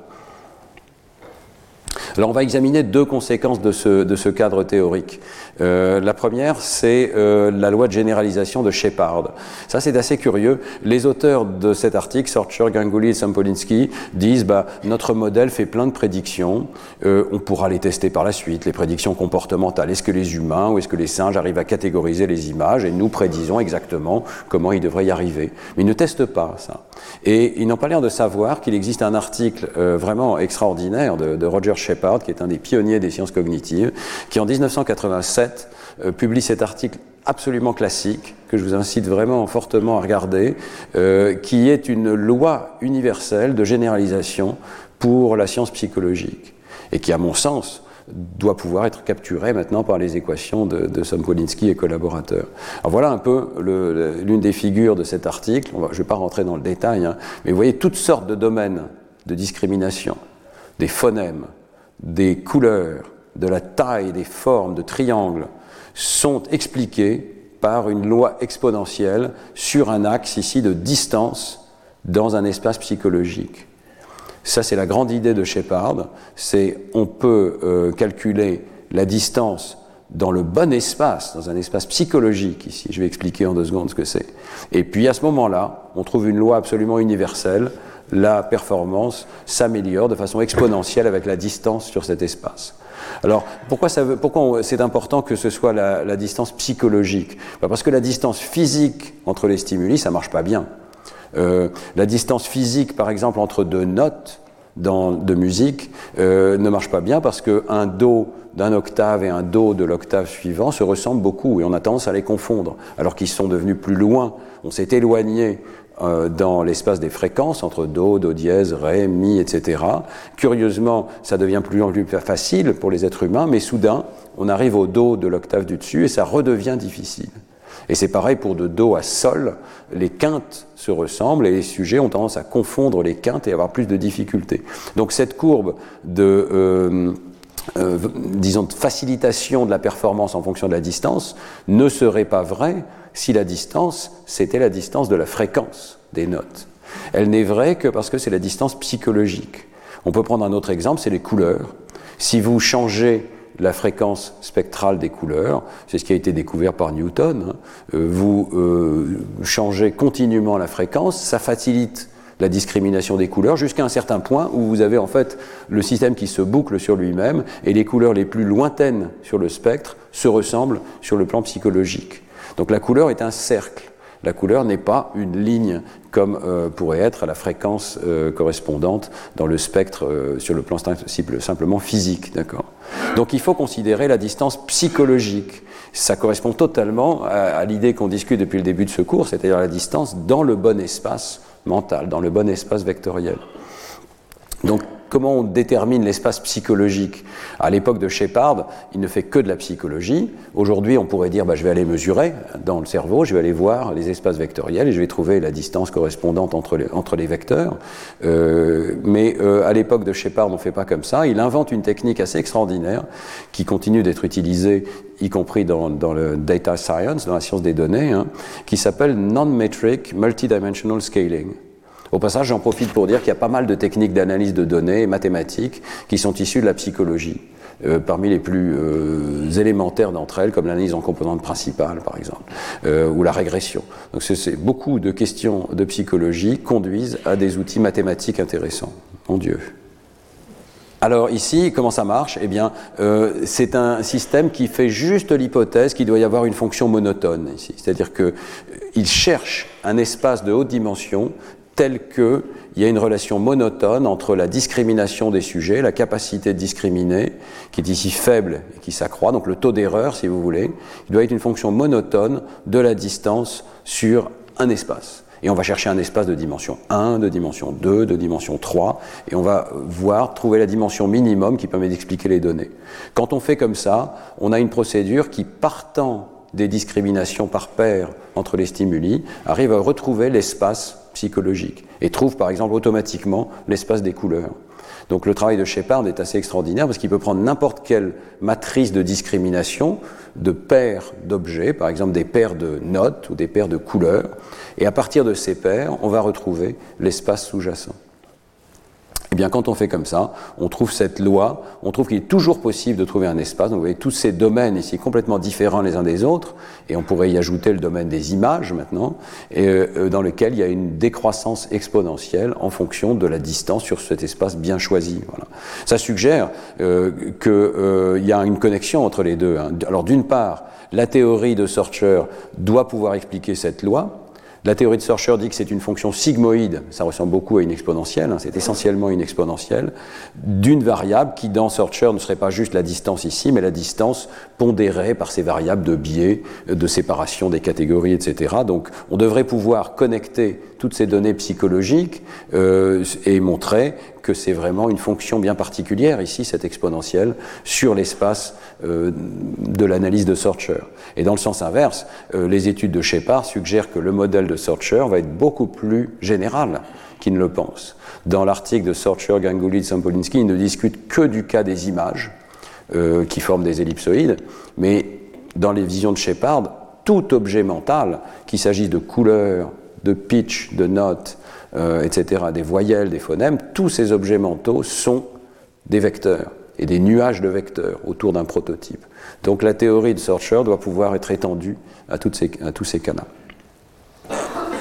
Alors on va examiner deux conséquences de ce, cadre théorique. Euh, la première, c'est euh, la loi de généralisation de Shepard. Ça, c'est assez curieux. Les auteurs de cet article, Sorcher, Ganguly et Sampolinsky, disent bah, notre modèle fait plein de prédictions. Euh, on pourra les tester par la suite, les prédictions comportementales. Est-ce que les humains ou est-ce que les singes arrivent à catégoriser les images? Et nous prédisons exactement comment ils devraient y arriver Mais ils ne testent pas ça. Et ils n'ont pas l'air de savoir qu'il existe un article vraiment extraordinaire de Roger Shepard, qui est un des pionniers des sciences cognitives, qui en 1987 euh, publie cet article absolument classique, que je vous incite vraiment fortement à regarder, euh, qui est une loi universelle de généralisation pour la science psychologique, et qui, à mon sens, doit pouvoir être capturé maintenant par les équations de, de et collaborateurs. Alors voilà un peu l'une des figures de cet article. je ne vais pas rentrer dans le détail, hein, mais vous voyez toutes sortes de domaines de discrimination, des phonèmes, des couleurs, de la taille des formes de triangles sont expliquées par une loi exponentielle sur un axe ici de distance dans un espace psychologique. Ça, c'est la grande idée de Shepard. C'est on peut euh, calculer la distance dans le bon espace, dans un espace psychologique ici. Je vais expliquer en deux secondes ce que c'est. Et puis à ce moment-là, on trouve une loi absolument universelle. La performance s'améliore de façon exponentielle avec la distance sur cet espace. Alors, pourquoi, c'est important que ce soit la, distance psychologique? Bah, Parce que la distance physique entre les stimuli, ça marche pas bien. Euh, la distance physique, par exemple, entre deux notes de musique, euh, ne marche pas bien parce qu'un Do d'un octave et un Do de l'octave suivant se ressemblent beaucoup et on a tendance à les confondre, alors qu'ils sont devenus plus loin. On s'est éloigné dans l'espace des fréquences entre Do, Do dièse, Ré, Mi, etc. Curieusement, ça devient plus en plus facile pour les êtres humains, mais soudain, on arrive au Do de l'octave du dessus et ça redevient difficile. Et c'est pareil pour de Do à Sol, les quintes se ressemblent et les sujets ont tendance à confondre les quintes et avoir plus de difficultés. Donc cette courbe de... Euh, euh, disons, facilitation de la performance en fonction de la distance ne serait pas vraie si la distance, c'était la distance de la fréquence des notes. Elle n'est vraie que parce que c'est la distance psychologique. On peut prendre un autre exemple, c'est les couleurs. Si vous changez la fréquence spectrale des couleurs, c'est ce qui a été découvert par Newton, hein, euh, vous euh, changez continuellement la fréquence, ça facilite la discrimination des couleurs jusqu'à un certain point où vous avez en fait le système qui se boucle sur lui-même et les couleurs les plus lointaines sur le spectre se ressemblent sur le plan psychologique. Donc la couleur est un cercle. La couleur n'est pas une ligne comme euh, pourrait être la fréquence euh, correspondante dans le spectre euh, sur le plan simplement physique. D'accord? Donc il faut considérer la distance psychologique. Ça correspond totalement à, à l'idée qu'on discute depuis le début de ce cours, c'est-à-dire la distance dans le bon espace mental, dans le bon espace vectoriel. Donc comment on détermine l'espace psychologique? À l'époque de Shepard, il ne fait que de la psychologie. Aujourd'hui, on pourrait dire bah, je vais aller mesurer dans le cerveau, je vais aller voir les espaces vectoriels et je vais trouver la distance correspondante entre les, vecteurs. Euh, mais euh, à l'époque de Shepard, on ne fait pas comme ça. Il invente une technique assez extraordinaire qui continue d'être utilisée, y compris dans, dans, le data science, dans la science des données, hein, qui s'appelle non-metric multidimensional scaling. Au passage, j'en profite pour dire qu'il y a pas mal de techniques d'analyse de données mathématiques qui sont issues de la psychologie. Euh, parmi les plus euh, élémentaires d'entre elles, comme l'analyse en composantes principales, par exemple, euh, ou la régression. Donc, c'est beaucoup de questions de psychologie conduisent à des outils mathématiques intéressants. Mon Dieu. Alors ici, comment ça marche? Eh bien, c'est un système qui fait juste l'hypothèse qu'il doit y avoir une fonction monotone ici. C'est-à-dire qu'il cherche un espace de haute dimension tel qu'il y a une relation monotone entre la discrimination des sujets, la capacité de discriminer, qui est ici faible et qui s'accroît, donc le taux d'erreur, si vous voulez, doit être une fonction monotone de la distance sur un espace. Et on va chercher un espace de dimension 1, de dimension 2, de dimension 3, et on va voir, trouver la dimension minimum qui permet d'expliquer les données. Quand on fait comme ça, on a une procédure qui, partant des discriminations par paire entre les stimuli, arrive à retrouver l'espace psychologique et trouve par exemple automatiquement l'espace des couleurs. Donc le travail de Shepard est assez extraordinaire parce qu'il peut prendre n'importe quelle matrice de discrimination de paires d'objets, par exemple des paires de notes ou des paires de couleurs, et à partir de ces paires, on va retrouver l'espace sous-jacent. Bien, quand on fait comme ça, on trouve cette loi, on trouve qu'il est toujours possible de trouver un espace. Donc, vous voyez tous ces domaines ici complètement différents les uns des autres, et on pourrait y ajouter le domaine des images maintenant, et, euh, dans lequel il y a une décroissance exponentielle en fonction de la distance sur cet espace bien choisi. Voilà. Ça suggère euh, qu'il euh, y a une connexion entre les deux. Hein. Alors, d'une part, la théorie de Sorcher doit pouvoir expliquer cette loi, la théorie de Sorcher dit que c'est une fonction sigmoïde, ça ressemble beaucoup à une exponentielle, hein, c'est essentiellement une exponentielle, d'une variable qui dans Sorcher ne serait pas juste la distance ici, mais la distance pondérée par ces variables de biais, de séparation des catégories, etc. Donc on devrait pouvoir connecter toutes ces données psychologiques euh, et montrer que c'est vraiment une fonction bien particulière ici, cette exponentielle, sur l'espace euh, de l'analyse de Sorcher. Et dans le sens inverse, euh, les études de Shepard suggèrent que le modèle de Sorcher va être beaucoup plus général qu'il ne le pense. Dans l'article de Sorcher, Ganguly, Sampolinsky, ils ne discutent que du cas des images euh, qui forment des ellipsoïdes, mais dans les visions de Shepard, tout objet mental, qu'il s'agisse de couleurs, de pitch, de notes, euh, etc., des voyelles, des phonèmes, tous ces objets mentaux sont des vecteurs et des nuages de vecteurs autour d'un prototype. Donc la théorie de Sorcher doit pouvoir être étendue à, tous ces cas-là.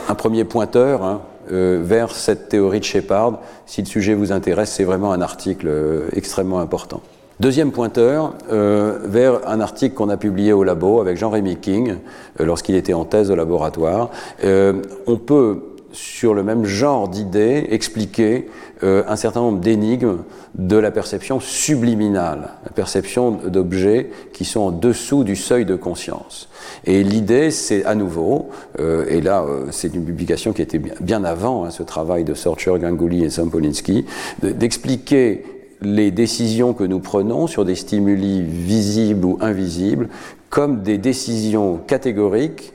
Un premier pointeur hein, euh, vers cette théorie de Shepard, si le sujet vous intéresse, c'est vraiment un article euh, extrêmement important. Deuxième pointeur, euh, vers un article qu'on a publié au labo avec Jean-Rémy King, euh, lorsqu'il était en thèse au laboratoire. Euh, on peut, sur le même genre d'idées, expliquer euh, un certain nombre d'énigmes de la perception subliminale, la perception d'objets qui sont en dessous du seuil de conscience. Et l'idée, c'est à nouveau, euh, et là, euh, c'est une publication qui était bien, avant hein, ce travail de Sorcher, Ganguly et Sampolinsky, d'expliquer les décisions que nous prenons sur des stimuli visibles ou invisibles comme des décisions catégoriques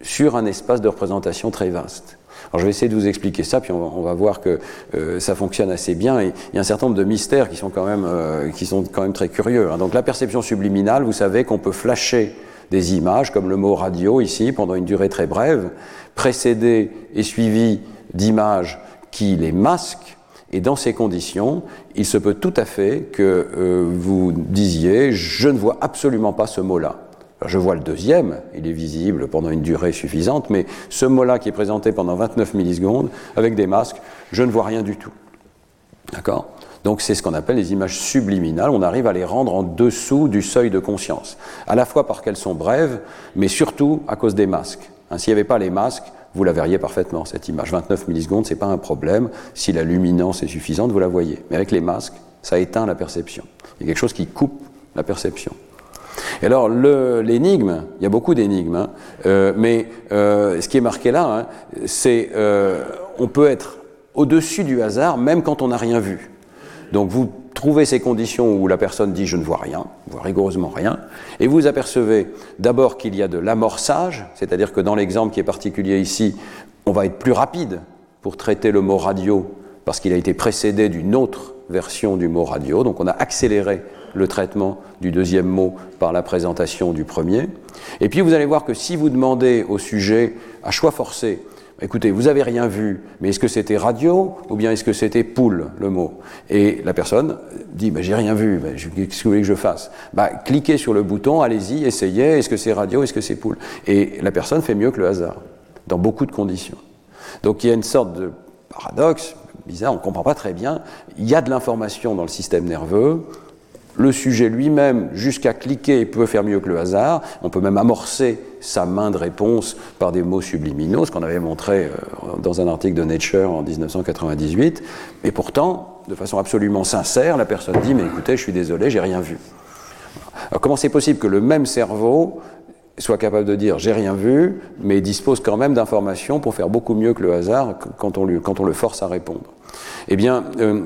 sur un espace de représentation très vaste. Alors je vais essayer de vous expliquer ça, puis on va, voir que euh, ça fonctionne assez bien. Et il y a un certain nombre de mystères qui sont quand même, euh, qui sont quand même très curieux. Hein. Donc la perception subliminale, vous savez qu'on peut flasher des images, comme le mot radio ici, pendant une durée très brève, précédé et suivi d'images qui les masquent et dans ces conditions, il se peut tout à fait que euh, vous disiez je ne vois absolument pas ce mot-là. Je vois le deuxième, il est visible pendant une durée suffisante, mais ce mot-là qui est présenté pendant 29 millisecondes, avec des masques, je ne vois rien du tout. D'accord? Donc c'est ce qu'on appelle les images subliminales, on arrive à les rendre en dessous du seuil de conscience, à la fois parce qu'elles sont brèves, mais surtout à cause des masques. Hein, S'il n'y avait pas les masques, vous la verriez parfaitement, cette image. 29 millisecondes, ce n'est pas un problème. Si la luminance est suffisante, vous la voyez. Mais avec les masques, ça éteint la perception. Il y a quelque chose qui coupe la perception. Et alors, l'énigme, il y a beaucoup d'énigmes, hein, euh, mais euh, ce qui est marqué là, hein, c'est euh, on peut être au-dessus du hasard même quand on n'a rien vu. Donc vous trouvez ces conditions où la personne dit je ne vois rien, voit rigoureusement rien, et vous apercevez d'abord qu'il y a de l'amorçage, c'est-à-dire que dans l'exemple qui est particulier ici, on va être plus rapide pour traiter le mot radio parce qu'il a été précédé d'une autre version du mot radio, donc on a accéléré le traitement du deuxième mot par la présentation du premier. Et puis vous allez voir que si vous demandez au sujet à choix forcé, écoutez, vous avez rien vu, mais est-ce que c'était radio ou bien est-ce que c'était poule, le mot? Et la personne dit, bah, j'ai rien vu, bah, qu'est-ce que vous voulez que je fasse? Bah, Cliquez sur le bouton, allez-y, essayez, est-ce que c'est radio, est-ce que c'est poule? Et la personne fait mieux que le hasard, dans beaucoup de conditions. Donc il y a une sorte de paradoxe, bizarre, on ne comprend pas très bien, il y a de l'information dans le système nerveux, le sujet lui-même, jusqu'à cliquer, peut faire mieux que le hasard. On peut même amorcer sa main de réponse par des mots subliminaux, ce qu'on avait montré euh, dans un article de Nature en 1998. Et pourtant, de façon absolument sincère, la personne dit Mais écoutez, je suis désolé, j'ai rien vu. Alors, comment c'est possible que le même cerveau soit capable de dire j'ai rien vu, mais dispose quand même d'informations pour faire beaucoup mieux que le hasard quand on, le force à répondre? Eh bien, euh,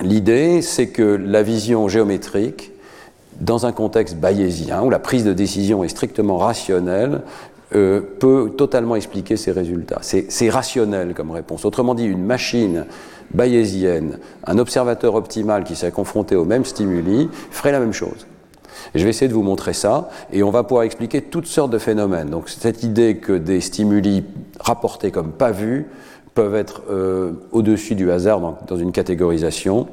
L'idée, c'est que la vision géométrique, dans un contexte bayésien, où la prise de décision est strictement rationnelle, euh, peut totalement expliquer ces résultats. C'est rationnel comme réponse. Autrement dit, une machine bayésienne, un observateur optimal qui s'est confronté au même stimuli, ferait la même chose. je vais essayer de vous montrer ça, et on va pouvoir expliquer toutes sortes de phénomènes. Donc cette idée que des stimuli rapportés comme pas vus peuvent être euh, au-dessus du hasard dans, une catégorisation,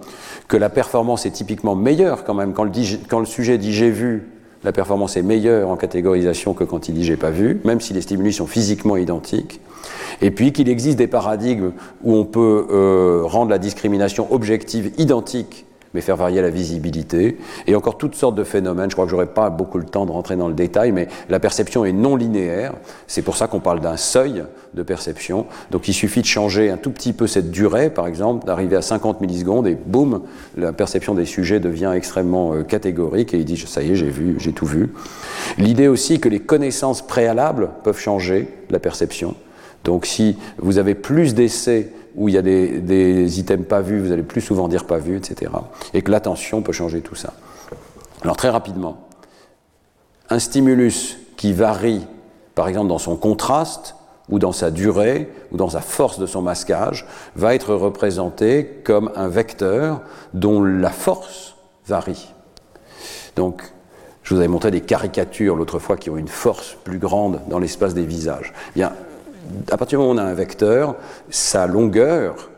que la performance est typiquement meilleure quand même. Quand le, sujet dit j'ai vu, la performance est meilleure en catégorisation que quand il dit j'ai pas vu, même si les stimuli sont physiquement identiques. Et puis qu'il existe des paradigmes où on peut euh, rendre la discrimination objective identique mais faire varier la visibilité, et encore toutes sortes de phénomènes. Je crois que j'aurais pas beaucoup le temps de rentrer dans le détail, mais la perception est non linéaire. C'est pour ça qu'on parle d'un seuil de perception. Donc il suffit de changer un tout petit peu cette durée, par exemple, d'arriver à 50 millisecondes, et boum, la perception des sujets devient extrêmement euh, catégorique, et il dit ça y est, j'ai vu, j'ai tout vu. L'idée aussi que les connaissances préalables peuvent changer la perception. Donc si vous avez plus d'essais où il y a des, items pas vus, vous allez plus souvent dire pas vu, etc. Et que l'attention peut changer tout ça. Alors très rapidement, un stimulus qui varie, par exemple dans son contraste, ou dans sa durée, ou dans sa force de son masquage, va être représenté comme un vecteur dont la force varie. Donc, je vous avais montré des caricatures l'autre fois qui ont une force plus grande dans l'espace des visages. Bien, à partir du moment où on a un vecteur, sa longueur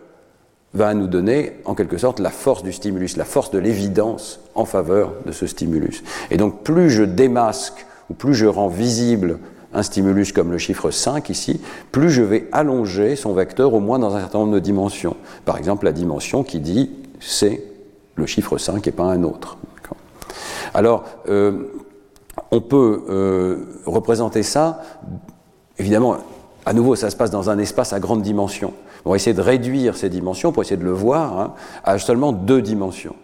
va nous donner en quelque sorte la force du stimulus, la force de l'évidence en faveur de ce stimulus. Et donc plus je démasque ou plus je rends visible un stimulus comme le chiffre 5 ici, plus je vais allonger son vecteur au moins dans un certain nombre de dimensions. Par exemple, la dimension qui dit c'est le chiffre 5 et pas un autre. Alors, euh, on peut euh, représenter ça, évidemment, à nouveau, ça se passe dans un espace à grande dimension. On va essayer de réduire ces dimensions pour essayer de le voir hein, à seulement deux dimensions.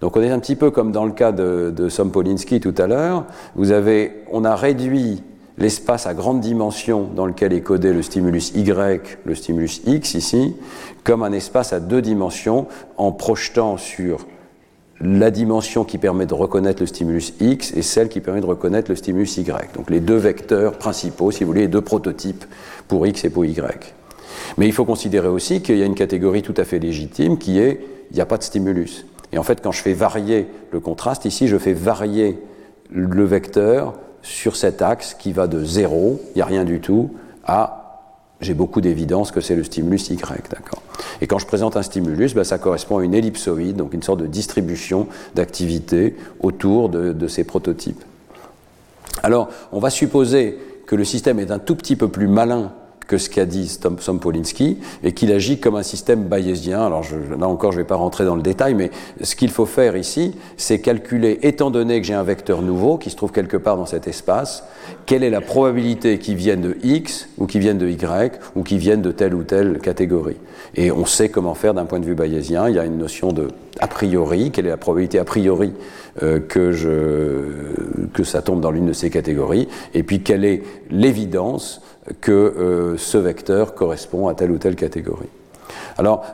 Donc on est un petit peu comme dans le cas de, de Sompolinski tout à l'heure. Vous avez, on a réduit l'espace à grande dimension dans lequel est codé le stimulus Y, le stimulus X ici, comme un espace à deux dimensions en projetant sur la dimension qui permet de reconnaître le stimulus X et celle qui permet de reconnaître le stimulus Y. Donc les deux vecteurs principaux, si vous voulez, les deux prototypes pour X et pour Y. Mais il faut considérer aussi qu'il y a une catégorie tout à fait légitime qui est il n'y a pas de stimulus. Et en fait, quand je fais varier le contraste, ici, je fais varier le vecteur sur cet axe qui va de 0, il n'y a rien du tout, à j'ai beaucoup d'évidence que c'est le stimulus Y. Et quand je présente un stimulus, ben, ça correspond à une ellipsoïde, donc une sorte de distribution d'activité autour de, ces prototypes. Alors, on va supposer que le système est un tout petit peu plus malin que ce qu'a dit Sompolinski et qu'il agit comme un système bayésien. Alors là encore, je ne vais pas rentrer dans le détail, mais ce qu'il faut faire ici, c'est calculer, étant donné que j'ai un vecteur nouveau qui se trouve quelque part dans cet espace, quelle est la probabilité qu'il vienne de x ou qu'il vienne de y ou qu'il vienne de telle ou telle catégorie. Et on sait comment faire d'un point de vue bayésien. Il y a une notion de a priori, quelle est la probabilité a priori euh, que, je, que ça tombe dans l'une de ces catégories, et puis quelle est l'évidence que euh, ce vecteur correspond à telle ou telle catégorie? Alors,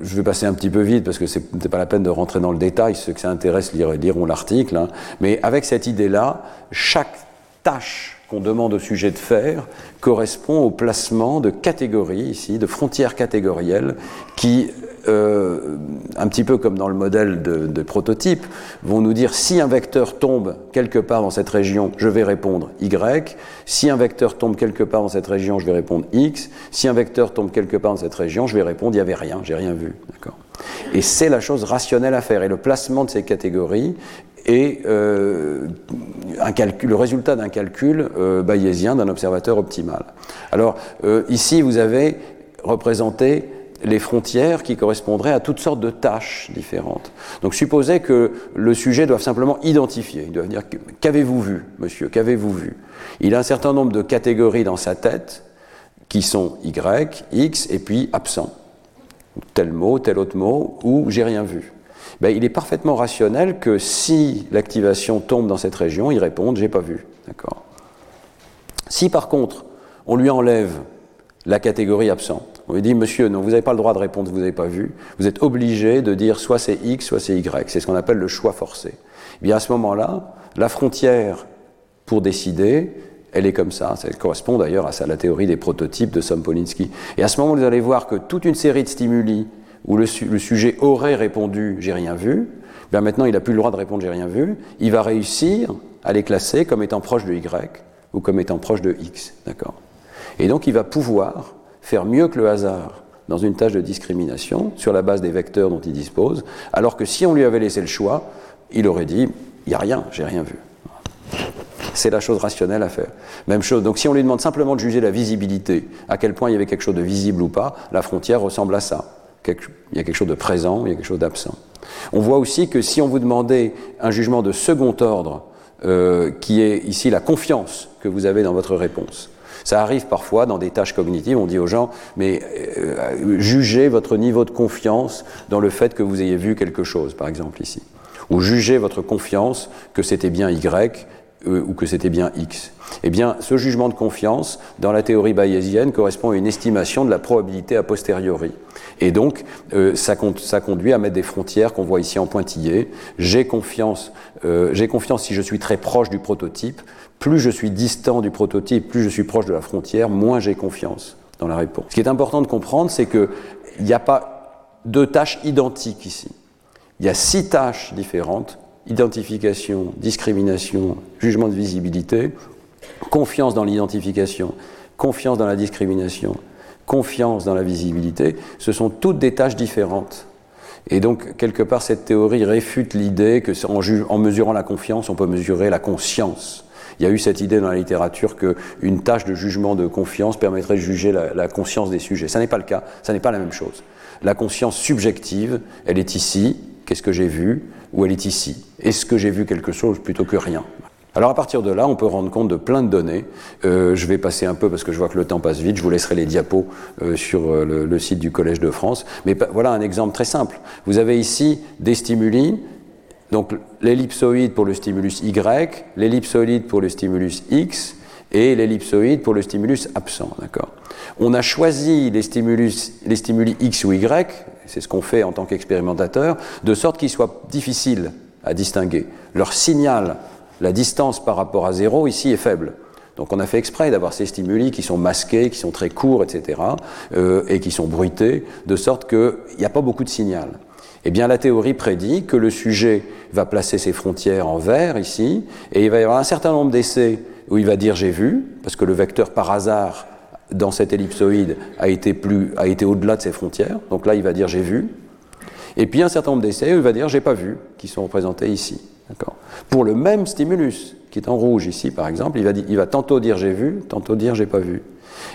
je vais passer un petit peu vite parce que ce n'est pas la peine de rentrer dans le détail, ceux que ça intéresse liront l'article, hein. mais avec cette idée-là, chaque tâche qu'on demande au sujet de faire correspond au placement de catégories ici, de frontières catégorielles qui euh, un petit peu comme dans le modèle de, prototype, vont nous dire si un vecteur tombe quelque part dans cette région, je vais répondre Y. Si un vecteur tombe quelque part dans cette région, je vais répondre X. Si un vecteur tombe quelque part dans cette région, je vais répondre il n'y avait rien, j'ai rien vu. Et c'est la chose rationnelle à faire. Et le placement de ces catégories est euh, un calcul, le résultat d'un calcul euh, bayésien d'un observateur optimal. Alors ici, vous avez représenté les frontières qui correspondraient à toutes sortes de tâches différentes. Donc supposez que le sujet doit simplement identifier, il doit dire qu'avez-vous vu, monsieur, qu'avez-vous vu? Il a un certain nombre de catégories dans sa tête qui sont Y, X et puis absent. Tel mot, tel autre mot, ou j'ai rien vu. Ben, il est parfaitement rationnel que si l'activation tombe dans cette région, il réponde j'ai pas vu. D'accord Si par contre on lui enlève la catégorie absent, on lui dit, monsieur, non, vous n'avez pas le droit de répondre, vous n'avez pas vu. Vous êtes obligé de dire soit c'est X, soit c'est Y. C'est ce qu'on appelle le choix forcé. Eh bien à ce moment-là, la frontière pour décider, elle est comme ça. Ça correspond d'ailleurs à la théorie des prototypes de Sompolinski. Et à ce moment, vous allez voir que toute une série de stimuli où le, sujet aurait répondu j'ai rien vu, bien maintenant il n'a plus le droit de répondre j'ai rien vu, il va réussir à les classer comme étant proche de Y ou comme étant proche de X. D'accord? Et donc il va pouvoir faire mieux que le hasard dans une tâche de discrimination sur la base des vecteurs dont il dispose, alors que si on lui avait laissé le choix, il aurait dit il n'y a rien, j'ai rien vu. C'est la chose rationnelle à faire. Même chose, donc si on lui demande simplement de juger la visibilité, à quel point il y avait quelque chose de visible ou pas, la frontière ressemble à ça. Il y a quelque chose de présent, il y a quelque chose d'absent. On voit aussi que si on vous demandait un jugement de second ordre, euh, qui est ici la confiance que vous avez dans votre réponse, ça arrive parfois dans des tâches cognitives, on dit aux gens, mais euh, jugez votre niveau de confiance dans le fait que vous ayez vu quelque chose, par exemple ici. Ou jugez votre confiance que c'était bien Y euh, ou que c'était bien X. Eh bien, ce jugement de confiance, dans la théorie bayésienne, correspond à une estimation de la probabilité a posteriori. Et donc, euh, ça, conduit à mettre des frontières qu'on voit ici en pointillé. J'ai confiance, j'ai confiance si je suis très proche du prototype, plus je suis distant du prototype, plus je suis proche de la frontière, moins j'ai confiance dans la réponse. Ce qui est important de comprendre, c'est qu'il n'y a pas deux tâches identiques ici. Il y a six tâches différentes, identification, discrimination, jugement de visibilité, confiance dans l'identification, confiance dans la discrimination, confiance dans la visibilité. Ce sont toutes des tâches différentes. Et donc, quelque part, cette théorie réfute l'idée que en mesurant la confiance, on peut mesurer la conscience. Il y a eu cette idée dans la littérature qu'une tâche de jugement de confiance permettrait de juger la, conscience des sujets. Ça n'est pas le cas, ça n'est pas la même chose. La conscience subjective, elle est ici, qu'est-ce que j'ai vu, ou elle est ici? Est-ce que j'ai vu quelque chose plutôt que rien? Alors à partir de là, on peut rendre compte de plein de données. Euh, je vais passer un peu parce que je vois que le temps passe vite. Je vous laisserai les diapos euh, sur euh, le, site du Collège de France. Mais voilà un exemple très simple. Vous avez ici des stimuli donc l'ellipsoïde pour le stimulus Y, l'ellipsoïde pour le stimulus X et l'ellipsoïde pour le stimulus absent. On a choisi les, les stimuli X ou Y, c'est ce qu'on fait en tant qu'expérimentateur, de sorte qu'ils soient difficiles à distinguer. Leur signal, la distance par rapport à zéro, ici est faible. Donc on a fait exprès d'avoir ces stimuli qui sont masqués, qui sont très courts, etc., euh, et qui sont bruités, de sorte qu'il n'y a pas beaucoup de signal. Eh bien, la théorie prédit que le sujet va placer ses frontières en vert ici, et il va y avoir un certain nombre d'essais où il va dire j'ai vu, parce que le vecteur par hasard dans cet ellipsoïde a été, plus, a été au-delà de ses frontières, donc là il va dire j'ai vu, et puis un certain nombre d'essais où il va dire j'ai pas vu, qui sont représentés ici. Pour le même stimulus, qui est en rouge ici par exemple, il va, tantôt dire j'ai vu, tantôt dire j'ai pas vu.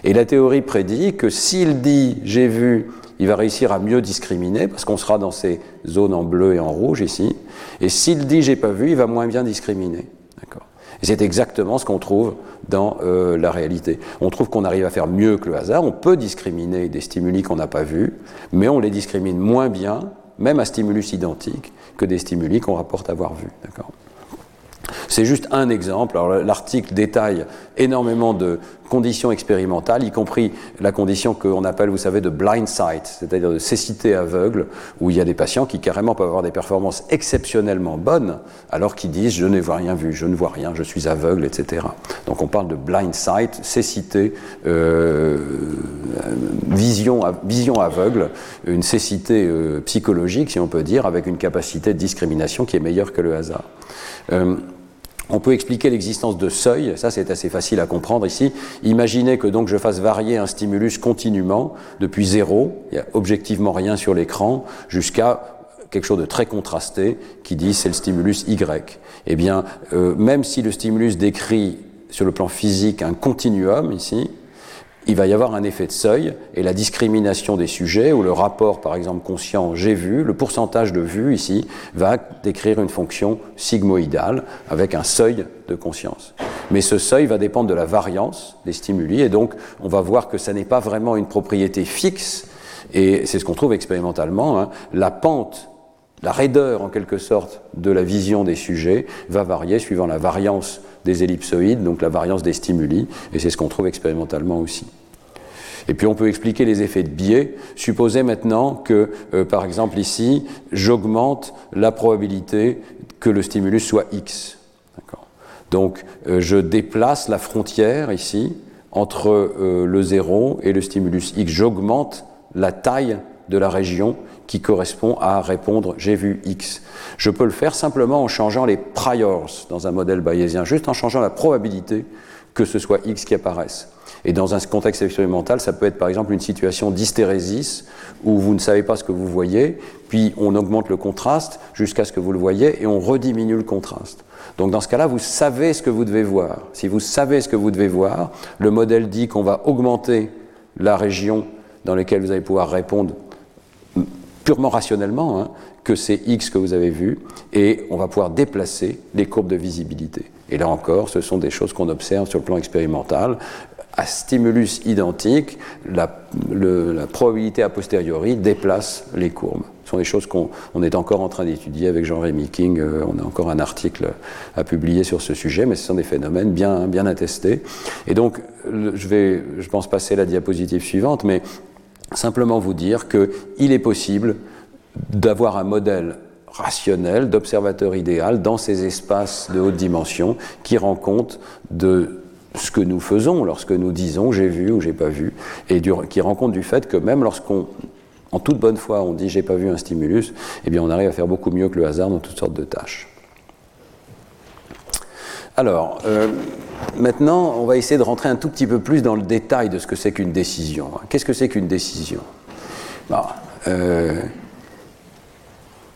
Et la théorie prédit que s'il dit j'ai vu il va réussir à mieux discriminer parce qu'on sera dans ces zones en bleu et en rouge ici. Et s'il dit j'ai pas vu, il va moins bien discriminer. Et c'est exactement ce qu'on trouve dans euh, la réalité. On trouve qu'on arrive à faire mieux que le hasard. On peut discriminer des stimuli qu'on n'a pas vus, mais on les discrimine moins bien, même à stimulus identiques, que des stimuli qu'on rapporte avoir vus. C'est juste un exemple. L'article détaille énormément de conditions expérimentales, y compris la condition qu'on appelle, vous savez, de blind sight, c'est-à-dire de cécité aveugle, où il y a des patients qui carrément peuvent avoir des performances exceptionnellement bonnes, alors qu'ils disent je n'ai rien vu, je ne vois rien, je suis aveugle, etc. Donc on parle de blind sight, cécité, euh, vision, vision aveugle, une cécité euh, psychologique, si on peut dire, avec une capacité de discrimination qui est meilleure que le hasard. Euh, on peut expliquer l'existence de seuils, ça c'est assez facile à comprendre ici. Imaginez que donc je fasse varier un stimulus continuellement depuis zéro, il n'y a objectivement rien sur l'écran, jusqu'à quelque chose de très contrasté qui dit c'est le stimulus Y. Eh bien, euh, même si le stimulus décrit sur le plan physique un continuum ici, il va y avoir un effet de seuil et la discrimination des sujets ou le rapport par exemple conscient j'ai vu, le pourcentage de vue ici va décrire une fonction sigmoïdale avec un seuil de conscience. Mais ce seuil va dépendre de la variance des stimuli et donc on va voir que ça n'est pas vraiment une propriété fixe et c'est ce qu'on trouve expérimentalement. Hein. La pente la raideur en quelque sorte de la vision des sujets va varier suivant la variance des ellipsoïdes, donc la variance des stimuli, et c'est ce qu'on trouve expérimentalement aussi. Et puis on peut expliquer les effets de biais. Supposez maintenant que, euh, par exemple ici, j'augmente la probabilité que le stimulus soit X. Donc euh, je déplace la frontière ici entre euh, le 0 et le stimulus X. J'augmente la taille de la région qui correspond à répondre j'ai vu X. Je peux le faire simplement en changeant les priors dans un modèle bayésien, juste en changeant la probabilité que ce soit X qui apparaisse. Et dans un contexte expérimental, ça peut être par exemple une situation d'hystérésis où vous ne savez pas ce que vous voyez, puis on augmente le contraste jusqu'à ce que vous le voyez et on rediminue le contraste. Donc dans ce cas-là, vous savez ce que vous devez voir. Si vous savez ce que vous devez voir, le modèle dit qu'on va augmenter la région dans laquelle vous allez pouvoir répondre purement rationnellement hein, que c'est X que vous avez vu, et on va pouvoir déplacer les courbes de visibilité. Et là encore, ce sont des choses qu'on observe sur le plan expérimental. À stimulus identique, la, probabilité a posteriori déplace les courbes. Ce sont des choses qu'on est encore en train d'étudier avec Jean-Rémy King. Euh, on a encore un article à publier sur ce sujet, mais ce sont des phénomènes bien, bien attestés. Et donc, je vais, je pense, passer à la diapositive suivante, mais simplement vous dire qu'il est possible d'avoir un modèle rationnel d'observateur idéal dans ces espaces de haute dimension qui rend compte de ce que nous faisons lorsque nous disons j'ai vu ou j'ai pas vu, et qui rend compte du fait que même lorsqu'on, en toute bonne foi, on dit j'ai pas vu un stimulus, eh bien on arrive à faire beaucoup mieux que le hasard dans toutes sortes de tâches. Alors, euh, Maintenant, on va essayer de rentrer un tout petit peu plus dans le détail de ce que c'est qu'une décision. Qu'est-ce que c'est qu'une décision? Euh,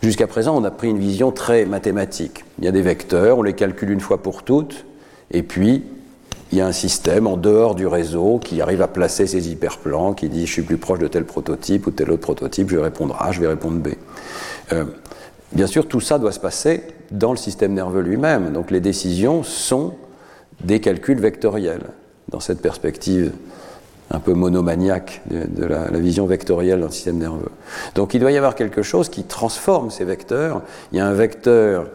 Jusqu'à présent, on a pris une vision très mathématique. Il y a des vecteurs, on les calcule une fois pour toutes, et puis il y a un système en dehors du réseau qui arrive à placer ces hyperplans, qui dit je suis plus proche de tel prototype ou tel autre prototype, je vais répondre A, je vais répondre B. Euh, bien sûr, tout ça doit se passer dans le système nerveux lui-même. Donc les décisions sont des calculs vectoriels dans cette perspective un peu monomaniaque de, la, vision vectorielle le système nerveux. Donc il doit y avoir quelque chose qui transforme ces vecteurs. Il y a un vecteur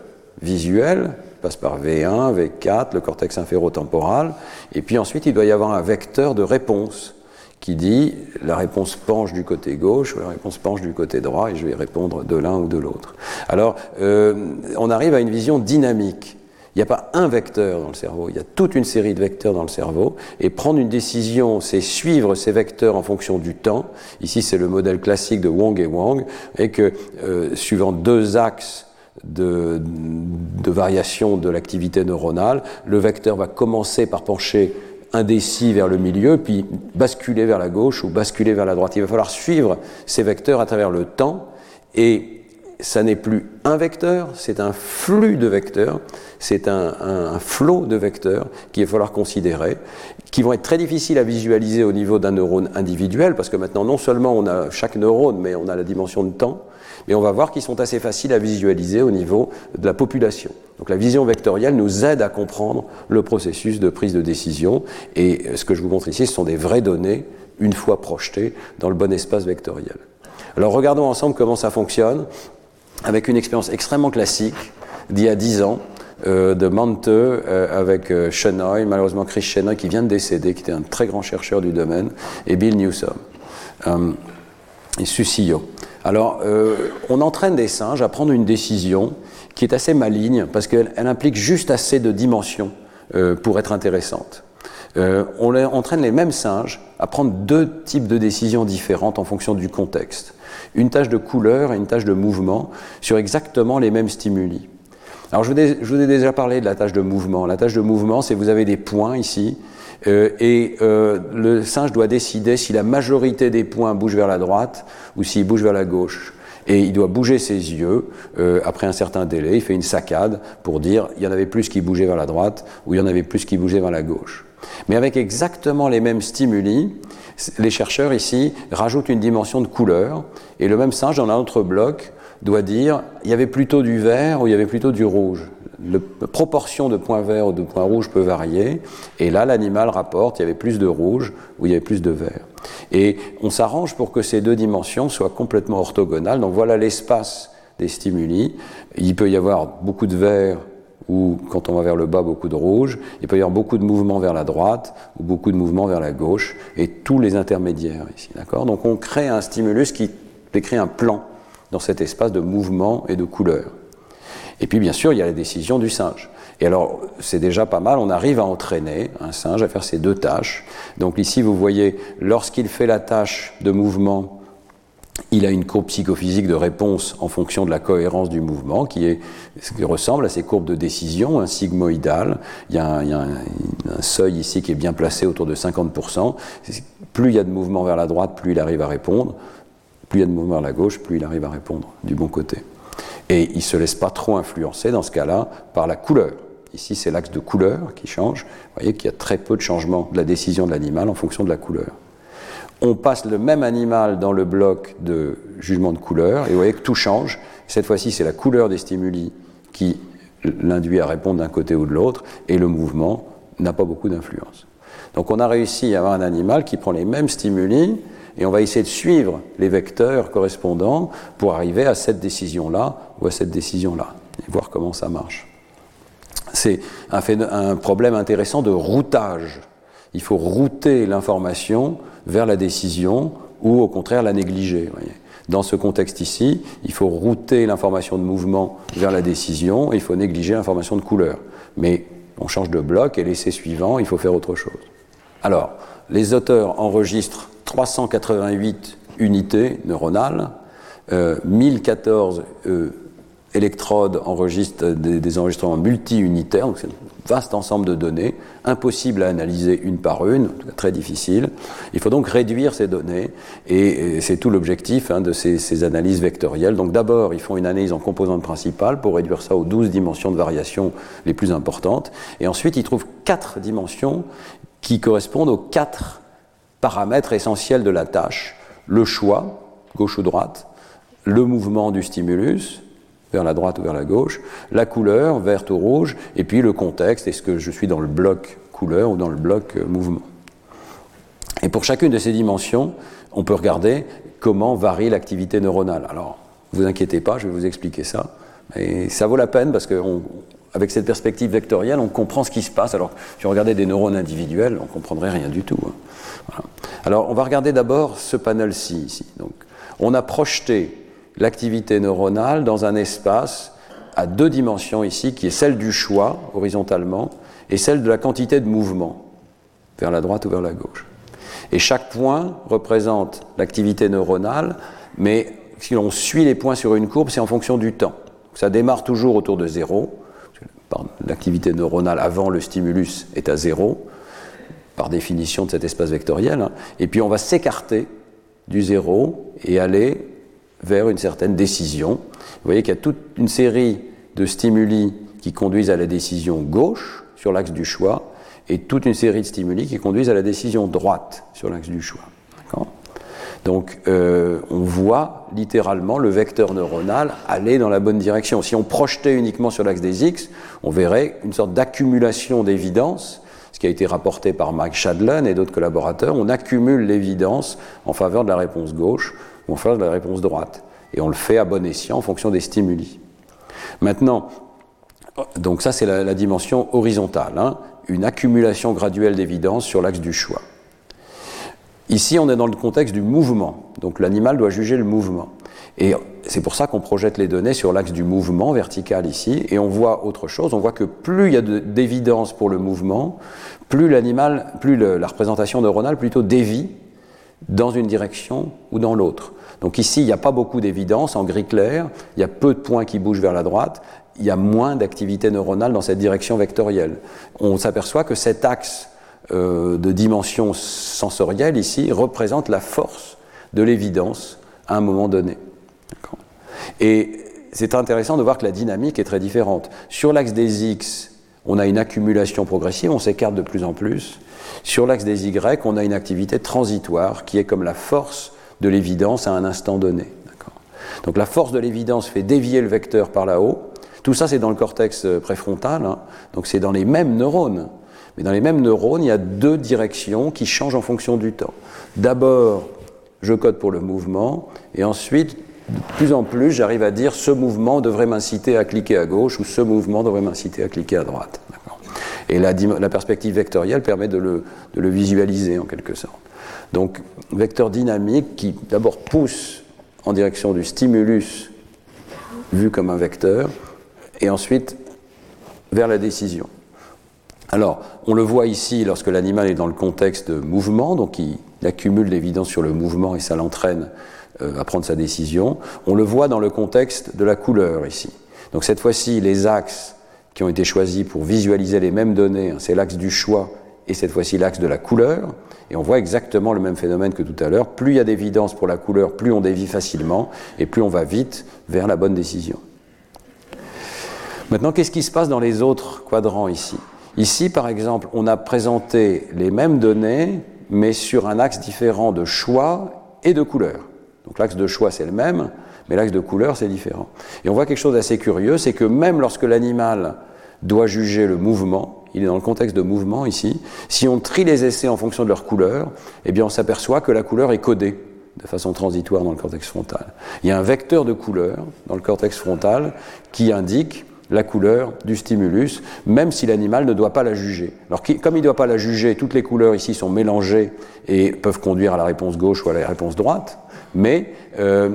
visuel, passe par V1, V4, le cortex inférotemporal, et puis ensuite il doit y avoir un vecteur de réponse qui dit la réponse penche du côté gauche ou la réponse penche du côté droit, et je vais répondre de l'un ou de l'autre. Alors euh, on arrive à une vision dynamique il n'y a pas un vecteur dans le cerveau, il y a toute une série de vecteurs dans le cerveau. Et prendre une décision, c'est suivre ces vecteurs en fonction du temps. Ici, c'est le modèle classique de Wong et Wang, et que euh, suivant deux axes de, de variation de l'activité neuronale, le vecteur va commencer par pencher indécis vers le milieu, puis basculer vers la gauche ou basculer vers la droite. Il va falloir suivre ces vecteurs à travers le temps et ça n'est plus un vecteur, c'est un flux de vecteurs, c'est un, flot de vecteurs qu'il va falloir considérer, qui vont être très difficiles à visualiser au niveau d'un neurone individuel, parce que maintenant non seulement on a chaque neurone, mais on a la dimension de temps, mais on va voir qu'ils sont assez faciles à visualiser au niveau de la population. Donc la vision vectorielle nous aide à comprendre le processus de prise de décision, et ce que je vous montre ici, ce sont des vraies données, une fois projetées dans le bon espace vectoriel. Alors regardons ensemble comment ça fonctionne avec une expérience extrêmement classique d'il y a 10 ans euh, de Mante avec Chenoy, malheureusement Chris Chenoy qui vient de décéder, qui était un très grand chercheur du domaine, et Bill Newsom et Sucillo. Alors, on entraîne des singes à prendre une décision qui est assez maligne parce qu'elle implique juste assez de dimensions pour être intéressante. On entraîne les mêmes singes à prendre deux types de décisions différentes en fonction du contexte une tâche de couleur et une tâche de mouvement sur exactement les mêmes stimuli. Alors je vous, ai, déjà parlé de la tâche de mouvement. La tâche de mouvement, c'est vous avez des points ici, euh, et euh, le singe doit décider si la majorité des points bougent vers la droite ou s'ils bougent vers la gauche. Et il doit bouger ses yeux euh, après un certain délai. Il fait une saccade pour dire il y en avait plus qui bougeaient vers la droite ou il y en avait plus qui bougeaient vers la gauche. Mais avec exactement les mêmes stimuli, les chercheurs ici rajoutent une dimension de couleur, et le même singe dans un autre bloc doit dire il y avait plutôt du vert ou il y avait plutôt du rouge. La proportion de points verts ou de points rouges peut varier, et là l'animal rapporte il y avait plus de rouge ou il y avait plus de vert. Et on s'arrange pour que ces deux dimensions soient complètement orthogonales. Donc voilà l'espace des stimuli. Il peut y avoir beaucoup de vert ou quand on va vers le bas, beaucoup de rouge. Il peut y avoir beaucoup de mouvements vers la droite ou beaucoup de mouvements vers la gauche et tous les intermédiaires ici. D'accord? Donc on crée un stimulus qui décrit un plan dans cet espace de mouvement et de couleur. Et puis bien sûr, il y a la décision du singe. Et alors, c'est déjà pas mal, on arrive à entraîner un singe à faire ces deux tâches. Donc ici, vous voyez, lorsqu'il fait la tâche de mouvement il a une courbe psychophysique de réponse en fonction de la cohérence du mouvement qui, ressemble à ces courbes de décision, un sigmoïdal. Il y a, un, seuil ici qui est bien placé autour de 50%. Plus il y a de mouvement vers la droite, plus il arrive à répondre. Plus il y a de mouvement vers la gauche, plus il arrive à répondre du bon côté. Et il ne se laisse pas trop influencer dans ce cas-là par la couleur. Ici, c'est l'axe de couleur qui change. Vous voyez qu'il y a très peu de changement de la décision de l'animal en fonction de la couleur on passe le même animal dans le bloc de jugement de couleur, et vous voyez que tout change. Cette fois-ci, c'est la couleur des stimuli qui l'induit à répondre d'un côté ou de l'autre, et le mouvement n'a pas beaucoup d'influence. Donc on a réussi à avoir un animal qui prend les mêmes stimuli, et on va essayer de suivre les vecteurs correspondants pour arriver à cette décision-là ou à cette décision-là, et voir comment ça marche. C'est un, un problème intéressant de routage. Il faut router l'information vers la décision ou au contraire la négliger. Dans ce contexte ici, il faut router l'information de mouvement vers la décision et il faut négliger l'information de couleur. Mais on change de bloc et l'essai suivant, il faut faire autre chose. Alors, les auteurs enregistrent 388 unités neuronales, euh, 1014 euh, électrodes enregistrent des, enregistrements multi-unitaires, donc vaste ensemble de données, impossible à analyser une par une, très difficile. Il faut donc réduire ces données, et, c'est tout l'objectif hein, de ces, analyses vectorielles. Donc d'abord, ils font une analyse en composantes principales pour réduire ça aux 12 dimensions de variation les plus importantes, et ensuite ils trouvent quatre dimensions qui correspondent aux quatre paramètres essentiels de la tâche, le choix, gauche ou droite, le mouvement du stimulus, vers la droite ou vers la gauche, la couleur, verte ou rouge, et puis le contexte, est-ce que je suis dans le bloc couleur ou dans le bloc euh, mouvement. Et pour chacune de ces dimensions, on peut regarder comment varie l'activité neuronale. Alors, vous inquiétez pas, je vais vous expliquer ça. Et ça vaut la peine parce qu'avec cette perspective vectorielle, on comprend ce qui se passe. Alors, si on regardait des neurones individuels, on ne comprendrait rien du tout. Hein. Alors, on va regarder d'abord ce panel-ci. Donc, on a projeté l'activité neuronale dans un espace à deux dimensions ici, qui est celle du choix, horizontalement, et celle de la quantité de mouvement, vers la droite ou vers la gauche. Et chaque point représente l'activité neuronale, mais si on suit les points sur une courbe, c'est en fonction du temps. Ça démarre toujours autour de zéro. L'activité neuronale avant le stimulus est à zéro, par définition de cet espace vectoriel. Hein. Et puis on va s'écarter du zéro et aller vers une certaine décision. Vous voyez qu'il y a toute une série de stimuli qui conduisent à la décision gauche sur l'axe du choix et toute une série de stimuli qui conduisent à la décision droite sur l'axe du choix. Donc euh, on voit littéralement le vecteur neuronal aller dans la bonne direction. Si on projetait uniquement sur l'axe des X, on verrait une sorte d'accumulation d'évidence, ce qui a été rapporté par Mike Shadlen et d'autres collaborateurs. On accumule l'évidence en faveur de la réponse gauche on fait la réponse droite. Et on le fait à bon escient en fonction des stimuli. Maintenant, Donc ça, c'est la, dimension horizontale, hein. une accumulation graduelle d'évidence sur l'axe du choix. Ici, on est dans le contexte du mouvement, donc l'animal doit juger le mouvement. Et c'est pour ça qu'on projette les données sur l'axe du mouvement vertical ici, et on voit autre chose, on voit que plus il y a d'évidence pour le mouvement, plus l'animal, plus la représentation neuronale plutôt dévie dans une direction ou dans l'autre. Donc ici, il n'y a pas beaucoup d'évidence en gris clair, il y a peu de points qui bougent vers la droite, il y a moins d'activité neuronale dans cette direction vectorielle. On s'aperçoit que cet axe euh, de dimension sensorielle ici représente la force de l'évidence à un moment donné. Et c'est intéressant de voir que la dynamique est très différente. Sur l'axe des X, on a une accumulation progressive, on s'écarte de plus en plus. Sur l'axe des Y, on a une activité transitoire qui est comme la force de l'évidence à un instant donné. Donc la force de l'évidence fait dévier le vecteur par là-haut. Tout ça, c'est dans le cortex euh, préfrontal, hein. donc c'est dans les mêmes neurones. Mais dans les mêmes neurones, il y a deux directions qui changent en fonction du temps. D'abord, je code pour le mouvement, et ensuite, de plus en plus, j'arrive à dire ce mouvement devrait m'inciter à cliquer à gauche ou ce mouvement devrait m'inciter à cliquer à droite. Et la, perspective vectorielle permet de le, visualiser en quelque sorte. Donc, vecteur dynamique qui d'abord pousse en direction du stimulus vu comme un vecteur, et ensuite vers la décision. Alors, on le voit ici lorsque l'animal est dans le contexte de mouvement, donc il, accumule l'évidence sur le mouvement et ça l'entraîne euh, à prendre sa décision. On le voit dans le contexte de la couleur ici. Donc cette fois-ci, les axes qui ont été choisis pour visualiser les mêmes données. Hein, c'est l'axe du choix et cette fois-ci l'axe de la couleur. Et on voit exactement le même phénomène que tout à l'heure. Plus il y a d'évidence pour la couleur, plus on dévie facilement et plus on va vite vers la bonne décision. Maintenant, qu'est-ce qui se passe dans les autres quadrants ici? Ici, par exemple, on a présenté les mêmes données, mais sur un axe différent de choix et de couleur. Donc l'axe de choix, c'est le même, mais l'axe de couleur, c'est différent. Et on voit quelque chose d'assez curieux, c'est que même lorsque l'animal doit juger le mouvement, il est dans le contexte de mouvement ici, si on trie les essais en fonction de leur couleur, eh bien on s'aperçoit que la couleur est codée de façon transitoire dans le cortex frontal. Il y a un vecteur de couleur dans le cortex frontal qui indique la couleur du stimulus, même si l'animal ne doit pas la juger. Alors, comme il ne doit pas la juger, toutes les couleurs ici sont mélangées et peuvent conduire à la réponse gauche ou à la réponse droite, mais euh,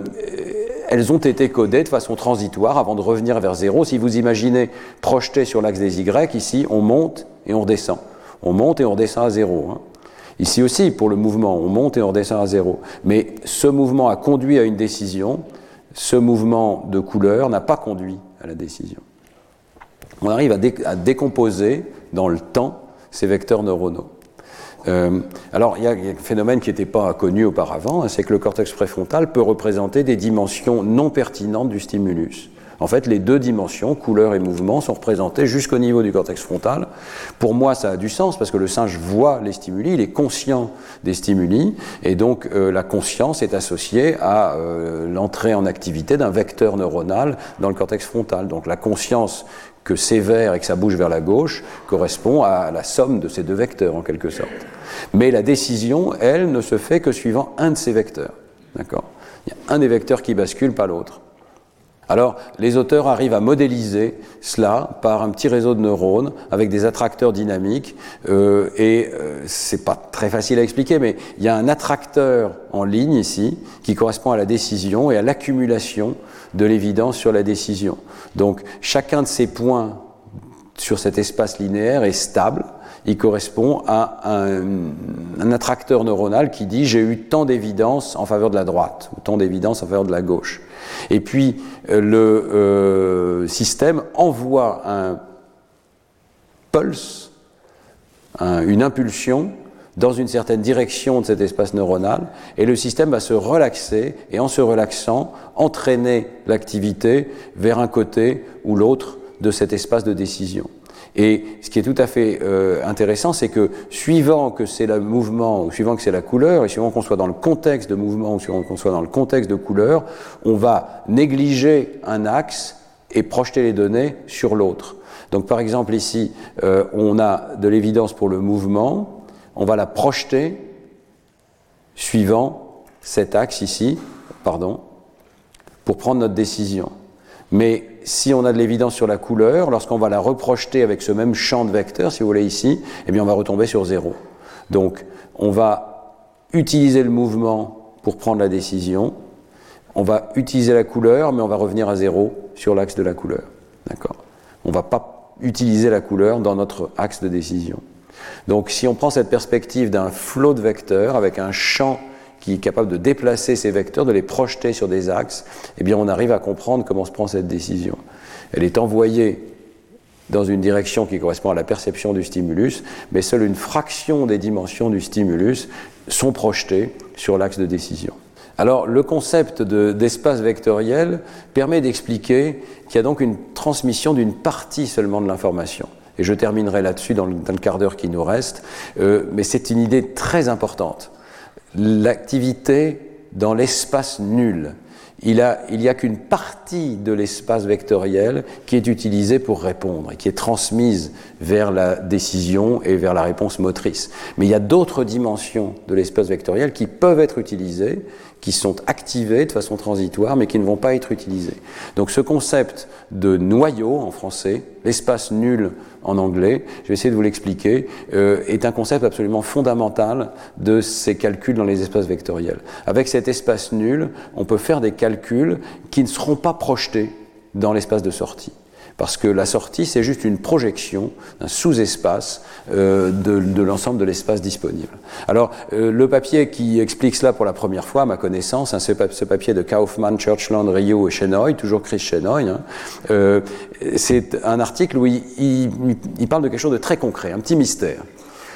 elles ont été codées de façon transitoire avant de revenir vers zéro. Si vous imaginez projeté sur l'axe des Y, ici, on monte et on redescend. On monte et on redescend à zéro. Hein. Ici aussi, pour le mouvement, on monte et on redescend à zéro. Mais ce mouvement a conduit à une décision. Ce mouvement de couleur n'a pas conduit à la décision. On arrive à décomposer dans le temps ces vecteurs neuronaux. Euh, alors, il y a un phénomène qui n'était pas connu auparavant, hein, c'est que le cortex préfrontal peut représenter des dimensions non pertinentes du stimulus. En fait, les deux dimensions, couleur et mouvement, sont représentées jusqu'au niveau du cortex frontal. Pour moi, ça a du sens parce que le singe voit les stimuli, il est conscient des stimuli, et donc euh, la conscience est associée à euh, l'entrée en activité d'un vecteur neuronal dans le cortex frontal. Donc la conscience que c'est vert et que ça bouge vers la gauche correspond à la somme de ces deux vecteurs en quelque sorte. Mais la décision, elle, ne se fait que suivant un de ces vecteurs. D'accord? Il y a un des vecteurs qui bascule, pas l'autre. Alors, les auteurs arrivent à modéliser cela par un petit réseau de neurones avec des attracteurs dynamiques. Euh, et euh, c'est pas très facile à expliquer, mais il y a un attracteur en ligne ici qui correspond à la décision et à l'accumulation de l'évidence sur la décision. Donc, chacun de ces points sur cet espace linéaire est stable il correspond à un, attracteur neuronal qui dit j'ai eu tant d'évidence en faveur de la droite ou tant d'évidence en faveur de la gauche. Et puis euh, le euh, système envoie un pulse, une impulsion dans une certaine direction de cet espace neuronal, et le système va se relaxer, et en se relaxant, entraîner l'activité vers un côté ou l'autre de cet espace de décision. Et ce qui est tout à fait euh, intéressant, c'est que suivant que c'est le mouvement, ou suivant que c'est la couleur, et suivant qu'on soit dans le contexte de mouvement, ou suivant qu'on soit dans le contexte de couleur, on va négliger un axe et projeter les données sur l'autre. Donc par exemple ici, euh, on a de l'évidence pour le mouvement, on va la projeter suivant cet axe ici, pardon, pour prendre notre décision. Mais si on a de l'évidence sur la couleur, lorsqu'on va la reprojeter avec ce même champ de vecteurs, si vous voulez ici, eh bien on va retomber sur zéro. Donc on va utiliser le mouvement pour prendre la décision, on va utiliser la couleur, mais on va revenir à zéro sur l'axe de la couleur. D'accord? On va pas utiliser la couleur dans notre axe de décision. Donc si on prend cette perspective d'un flot de vecteurs avec un champ qui est capable de déplacer ces vecteurs, de les projeter sur des axes, eh bien on arrive à comprendre comment se prend cette décision. Elle est envoyée dans une direction qui correspond à la perception du stimulus, mais seule une fraction des dimensions du stimulus sont projetées sur l'axe de décision. Alors le concept d'espace vectoriel permet d'expliquer qu'il y a donc une transmission d'une partie seulement de l'information. Et je terminerai là-dessus dans, le quart d'heure qui nous reste, euh, mais c'est une idée très importante. L'activité dans l'espace nul il, n'y a qu'une partie de l'espace vectoriel qui est utilisée pour répondre et qui est transmise vers la décision et vers la réponse motrice. Mais il y a d'autres dimensions de l'espace vectoriel qui peuvent être utilisées qui sont activés de façon transitoire, mais qui ne vont pas être utilisés. Donc ce concept de noyau en français, l'espace nul en anglais, je vais essayer de vous l'expliquer, euh, est un concept absolument fondamental de ces calculs dans les espaces vectoriels. Avec cet espace nul, on peut faire des calculs qui ne seront pas projetés dans l'espace de sortie. Parce que la sortie, c'est juste une projection d'un sous-espace euh, de, l'ensemble de l'espace disponible. Alors, euh, le papier qui explique cela pour la première fois, à ma connaissance, hein, ce, papier de Kaufman, Churchland, Rio et Chenoy, toujours Chris Chenoy, hein, euh, c'est un article où il, il parle de quelque chose de très concret, un petit mystère.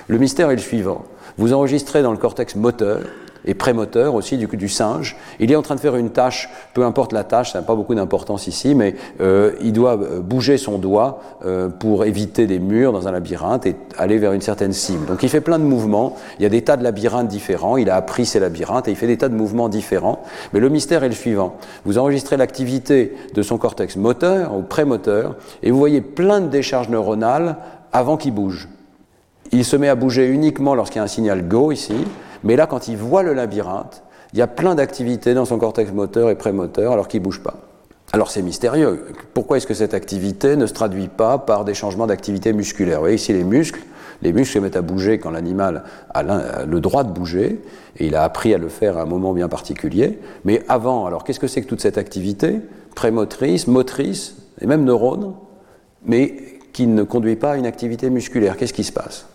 Le mystère est le suivant. Vous enregistrez dans le cortex moteur et prémoteur aussi du, singe. Il est en train de faire une tâche, peu importe la tâche, ça n'a pas beaucoup d'importance ici, mais euh, il doit euh, bouger son doigt euh, pour éviter des murs dans un labyrinthe et aller vers une certaine cible. Donc il fait plein de mouvements, il y a des tas de labyrinthes différents, il a appris ces labyrinthes et il fait des tas de mouvements différents. Mais le mystère est le suivant. Vous enregistrez l'activité de son cortex moteur ou prémoteur et vous voyez plein de décharges neuronales avant qu'il bouge. Il se met à bouger uniquement lorsqu'il y a un signal go ici, mais là, quand il voit le labyrinthe, il y a plein d'activités dans son cortex moteur et prémoteur alors qu'il ne bouge pas. Alors c'est mystérieux. Pourquoi est-ce que cette activité ne se traduit pas par des changements d'activité musculaire? Vous voyez ici les muscles. Les muscles se mettent à bouger quand l'animal a le droit de bouger, et il a appris à le faire à un moment bien particulier. Mais avant, alors qu'est-ce que c'est que toute cette activité? Prémotrice, motrice, et même neurones, mais qui ne conduit pas à une activité musculaire. Qu'est-ce qui se passe?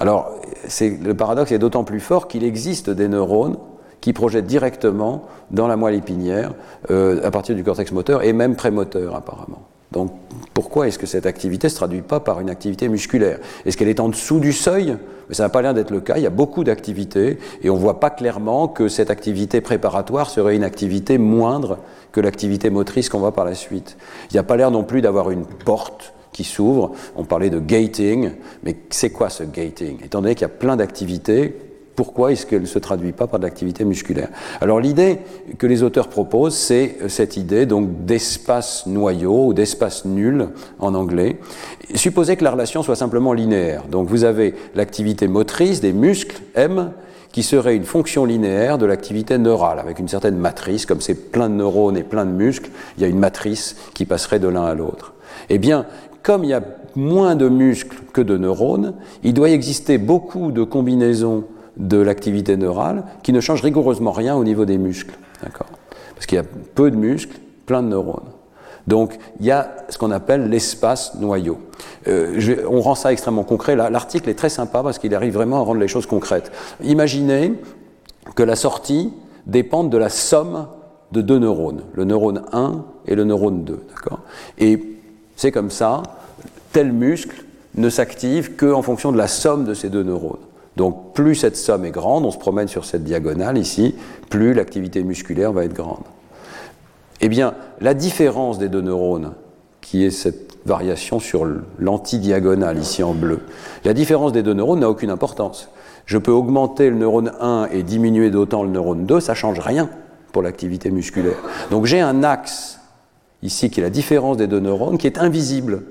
Alors, le paradoxe est d'autant plus fort qu'il existe des neurones qui projettent directement dans la moelle épinière euh, à partir du cortex moteur et même prémoteur apparemment. Donc pourquoi est-ce que cette activité ne se traduit pas par une activité musculaire? Est-ce qu'elle est en dessous du seuil? Ça n'a pas l'air d'être le cas, il y a beaucoup d'activités et on ne voit pas clairement que cette activité préparatoire serait une activité moindre que l'activité motrice qu'on voit par la suite. Il n'y a pas l'air non plus d'avoir une porte qui s'ouvre. On parlait de gating, mais c'est quoi ce gating? Étant donné qu'il y a plein d'activités, pourquoi est-ce qu'elle ne se traduit pas par de l'activité musculaire? Alors l'idée que les auteurs proposent, c'est cette idée donc d'espace noyau ou d'espace nul en anglais. Supposez que la relation soit simplement linéaire. Donc vous avez l'activité motrice des muscles M qui serait une fonction linéaire de l'activité neurale, avec une certaine matrice, comme c'est plein de neurones et plein de muscles, il y a une matrice qui passerait de l'un à l'autre. Eh bien, comme il y a moins de muscles que de neurones, il doit exister beaucoup de combinaisons de l'activité neurale qui ne changent rigoureusement rien au niveau des muscles. Parce qu'il y a peu de muscles, plein de neurones. Donc il y a ce qu'on appelle l'espace noyau. Euh, on rend ça extrêmement concret. L'article est très sympa parce qu'il arrive vraiment à rendre les choses concrètes. Imaginez que la sortie dépende de la somme de deux neurones, le neurone 1 et le neurone 2. Et c'est comme ça, tel muscle ne s'active qu'en fonction de la somme de ces deux neurones. Donc plus cette somme est grande, on se promène sur cette diagonale ici, plus l'activité musculaire va être grande. Eh bien, la différence des deux neurones, qui est cette variation sur l'antidiagonale ici en bleu, la différence des deux neurones n'a aucune importance. Je peux augmenter le neurone 1 et diminuer d'autant le neurone 2, ça change rien pour l'activité musculaire. Donc j'ai un axe ici qui est la différence des deux neurones, qui est invisible.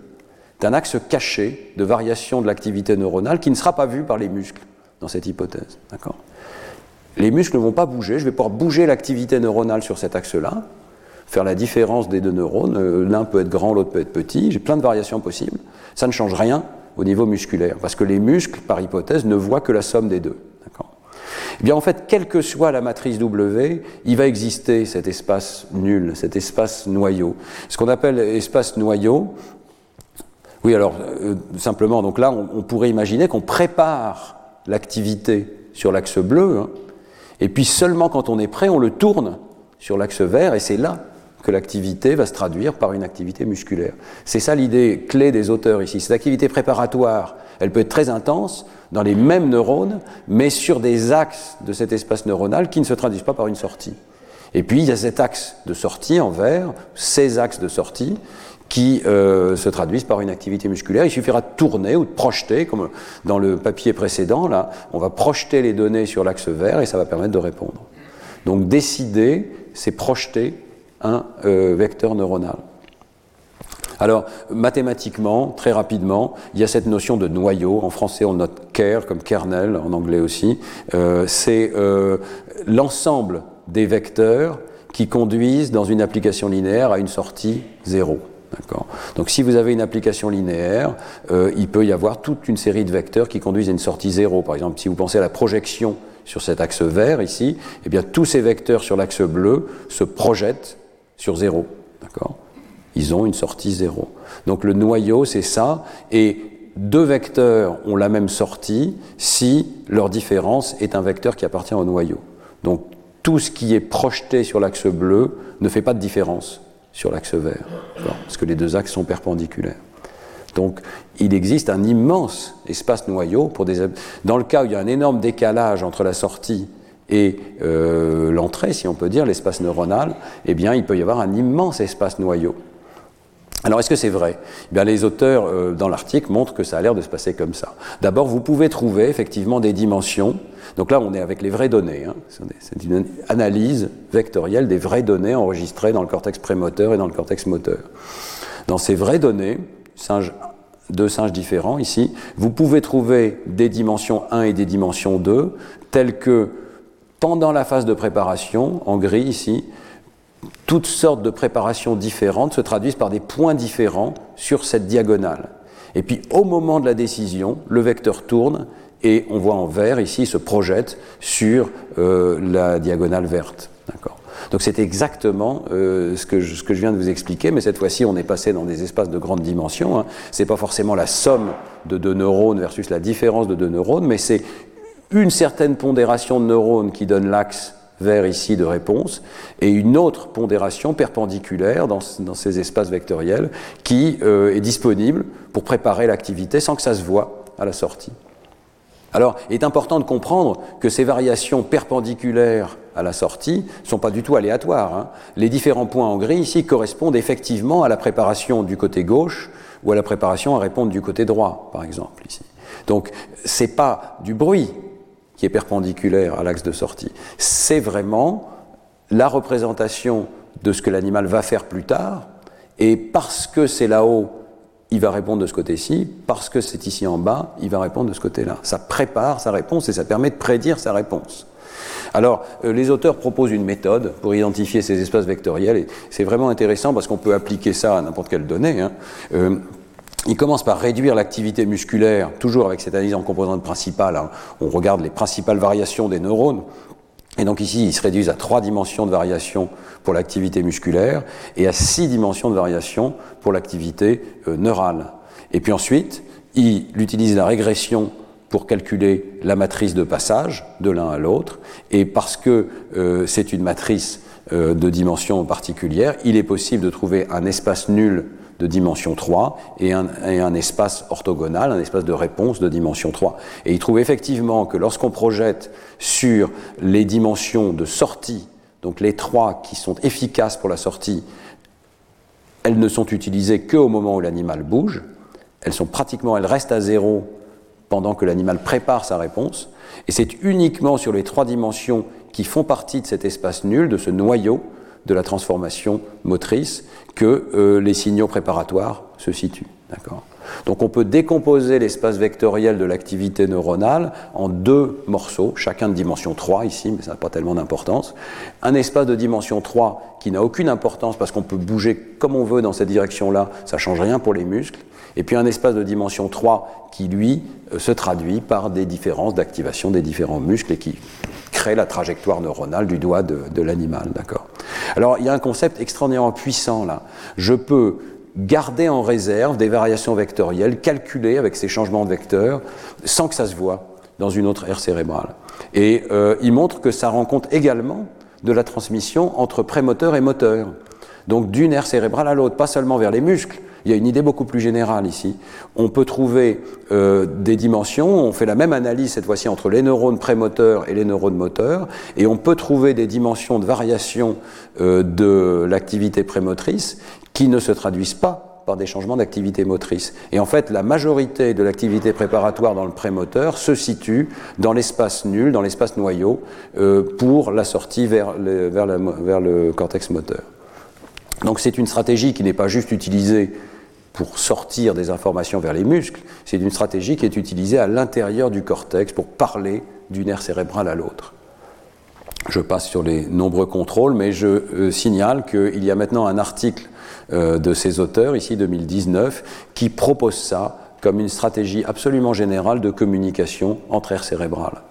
C'est un axe caché de variation de l'activité neuronale qui ne sera pas vu par les muscles dans cette hypothèse. Les muscles ne vont pas bouger, je vais pouvoir bouger l'activité neuronale sur cet axe-là, faire la différence des deux neurones. Euh, l'un peut être grand, l'autre peut être petit. J'ai plein de variations possibles. Ça ne change rien au niveau musculaire, parce que les muscles, par hypothèse, ne voient que la somme des deux. Eh en fait, quelle que soit la matrice W, il va exister cet espace nul, cet espace noyau. Ce qu'on appelle espace noyau, oui, alors, euh, simplement, donc là, on, pourrait imaginer qu'on prépare l'activité sur l'axe bleu, hein, et puis seulement quand on est prêt, on le tourne sur l'axe vert, et c'est là que l'activité va se traduire par une activité musculaire. C'est ça l'idée clé des auteurs ici. Cette activité préparatoire, elle peut être très intense dans les mêmes neurones, mais sur des axes de cet espace neuronal qui ne se traduisent pas par une sortie. Et puis il y a cet axe de sortie en vert, ces axes de sortie, qui euh, se traduisent par une activité musculaire. Il suffira de tourner ou de projeter, comme dans le papier précédent, là, on va projeter les données sur l'axe vert et ça va permettre de répondre. Donc décider, c'est projeter un euh, vecteur neuronal. Alors, mathématiquement, très rapidement, il y a cette notion de noyau. En français, on note care comme kernel, en anglais aussi. Euh, c'est l'ensemble des vecteurs qui conduisent dans une application linéaire à une sortie zéro. Donc si vous avez une application linéaire, euh, il peut y avoir toute une série de vecteurs qui conduisent à une sortie zéro. Par exemple, si vous pensez à la projection sur cet axe vert ici, eh bien tous ces vecteurs sur l'axe bleu se projettent sur zéro. D'accord? Ils ont une sortie zéro. Donc le noyau, c'est ça. Et deux vecteurs ont la même sortie si leur différence est un vecteur qui appartient au noyau. Donc tout ce qui est projeté sur l'axe bleu ne fait pas de différence sur l'axe vert, parce que les deux axes sont perpendiculaires. Donc il existe un immense espace noyau pour des... Dans le cas où il y a un énorme décalage entre la sortie et euh, l'entrée, si on peut dire, l'espace neuronal, eh bien il peut y avoir un immense espace noyau. Alors est-ce que c'est vrai? Eh bien, Les auteurs euh, dans l'article montrent que ça a l'air de se passer comme ça. D'abord, vous pouvez trouver effectivement des dimensions. Donc là, on est avec les vraies données. Hein. C'est une analyse vectorielle des vraies données enregistrées dans le cortex prémoteur et dans le cortex moteur. Dans ces vraies données, singes, deux singes différents ici, vous pouvez trouver des dimensions 1 et des dimensions 2, telles que pendant la phase de préparation, en gris ici, toutes sortes de préparations différentes se traduisent par des points différents sur cette diagonale. Et puis au moment de la décision, le vecteur tourne et on voit en vert ici se projette sur euh, la diagonale verte. Donc c'est exactement euh, ce, que je, ce, que je, viens de vous expliquer, mais cette fois-ci on est passé dans des espaces de grande dimension. Hein. Ce n'est pas forcément la somme de deux neurones versus la différence de deux neurones, mais c'est une certaine pondération de neurones qui donne l'axe vers ici de réponse, et une autre pondération perpendiculaire dans, ces espaces vectoriels qui euh, est disponible pour préparer l'activité sans que ça se voit à la sortie. Alors, il est important de comprendre que ces variations perpendiculaires à la sortie ne sont pas du tout aléatoires. Hein. Les différents points en gris ici correspondent effectivement à la préparation du côté gauche ou à la préparation à répondre du côté droit, par exemple, ici. Donc, ce n'est pas du bruit qui est perpendiculaire à l'axe de sortie. C'est vraiment la représentation de ce que l'animal va faire plus tard, et parce que c'est là-haut, il va répondre de ce côté-ci, parce que c'est ici en bas, il va répondre de ce côté-là. Ça prépare sa réponse et ça permet de prédire sa réponse. Alors, euh, les auteurs proposent une méthode pour identifier ces espaces vectoriels, et c'est vraiment intéressant parce qu'on peut appliquer ça à n'importe quelle donnée. Hein. Euh, il commence par réduire l'activité musculaire, toujours avec cette analyse en composantes principales. Hein. On regarde les principales variations des neurones. Et donc ici, ils se réduisent à trois dimensions de variation pour l'activité musculaire et à six dimensions de variation pour l'activité euh, neurale. Et puis ensuite, il utilise la régression pour calculer la matrice de passage de l'un à l'autre. Et parce que euh, c'est une matrice euh, de dimension particulière, il est possible de trouver un espace nul de dimension 3 et un, espace orthogonal, un espace de réponse de dimension 3. Et il trouve effectivement que lorsqu'on projette sur les dimensions de sortie, donc les trois qui sont efficaces pour la sortie, elles ne sont utilisées qu'au moment où l'animal bouge, elles sont pratiquement, elles restent à zéro pendant que l'animal prépare sa réponse, et c'est uniquement sur les trois dimensions qui font partie de cet espace nul, de ce noyau, de la transformation motrice que euh, les signaux préparatoires se situent. Donc on peut décomposer l'espace vectoriel de l'activité neuronale en deux morceaux, chacun de dimension 3 ici, mais ça n'a pas tellement d'importance. Un espace de dimension 3 qui n'a aucune importance parce qu'on peut bouger comme on veut dans cette direction-là, ça ne change rien pour les muscles. Et puis un espace de dimension 3 qui, lui, euh, se traduit par des différences d'activation des différents muscles et qui la trajectoire neuronale du doigt de, l'animal. D'accord Alors il y a un concept extraordinairement puissant là. Je peux garder en réserve des variations vectorielles calculées avec ces changements de vecteurs sans que ça se voit dans une autre aire cérébrale. Et euh, il montre que ça rend compte également de la transmission entre prémoteur et moteur. Donc d'une aire cérébrale à l'autre, pas seulement vers les muscles. Il y a une idée beaucoup plus générale ici. On peut trouver euh, des dimensions, on fait la même analyse cette fois-ci entre les neurones prémoteurs et les neurones moteurs, et on peut trouver des dimensions de variation euh, de l'activité prémotrice qui ne se traduisent pas par des changements d'activité motrice. Et en fait, la majorité de l'activité préparatoire dans le prémoteur se situe dans l'espace nul, dans l'espace noyau, euh, pour la sortie vers le, vers, vers le cortex moteur. Donc c'est une stratégie qui n'est pas juste utilisée pour sortir des informations vers les muscles, c'est une stratégie qui est utilisée à l'intérieur du cortex pour parler du nerf cérébral à l'autre. Je passe sur les nombreux contrôles, mais je euh, signale qu'il y a maintenant un article euh, de ces auteurs, ici 2019, qui propose ça comme une stratégie absolument générale de communication entre aires cérébrales.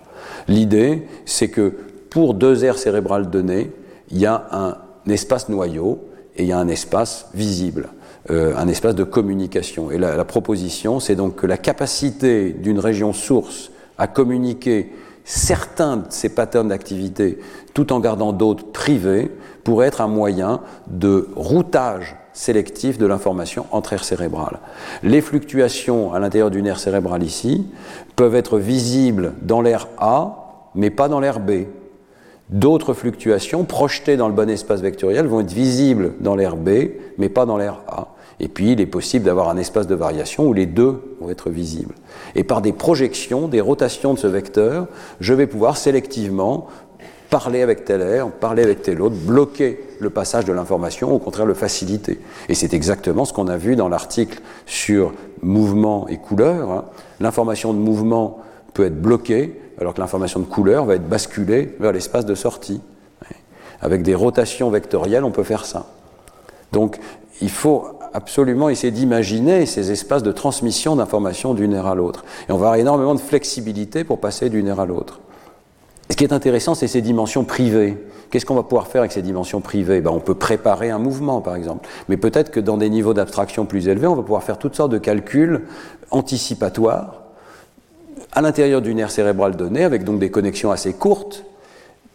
L'idée, c'est que pour deux aires cérébrales données, il y a un espace noyau et il y a un espace visible, euh, un espace de communication. Et la, proposition, c'est donc que la capacité d'une région source à communiquer certains de ces patterns d'activité tout en gardant d'autres privés pourrait être un moyen de routage sélectif de l'information entre aires cérébrales. Les fluctuations à l'intérieur du nerf cérébral ici peuvent être visibles dans l'air A, mais pas dans l'air B. D'autres fluctuations projetées dans le bon espace vectoriel vont être visibles dans l'air B, mais pas dans l'air A. Et puis, il est possible d'avoir un espace de variation où les deux vont être visibles. Et par des projections, des rotations de ce vecteur, je vais pouvoir sélectivement parler avec tel air, parler avec tel autre, bloquer le passage de l'information, au contraire le faciliter. Et c'est exactement ce qu'on a vu dans l'article sur mouvement et couleur. Hein. L'information de mouvement peut être bloquée, alors que l'information de couleur va être basculée vers l'espace de sortie. Avec des rotations vectorielles, on peut faire ça. Donc, il faut absolument essayer d'imaginer ces espaces de transmission d'informations d'une aire à l'autre. Et on va avoir énormément de flexibilité pour passer d'une aire à l'autre. Ce qui est intéressant, c'est ces dimensions privées. Qu'est-ce qu'on va pouvoir faire avec ces dimensions privées? Ben, On peut préparer un mouvement, par exemple. Mais peut-être que dans des niveaux d'abstraction plus élevés, on va pouvoir faire toutes sortes de calculs anticipatoires à l'intérieur d'une aire cérébrale donnée, avec donc des connexions assez courtes,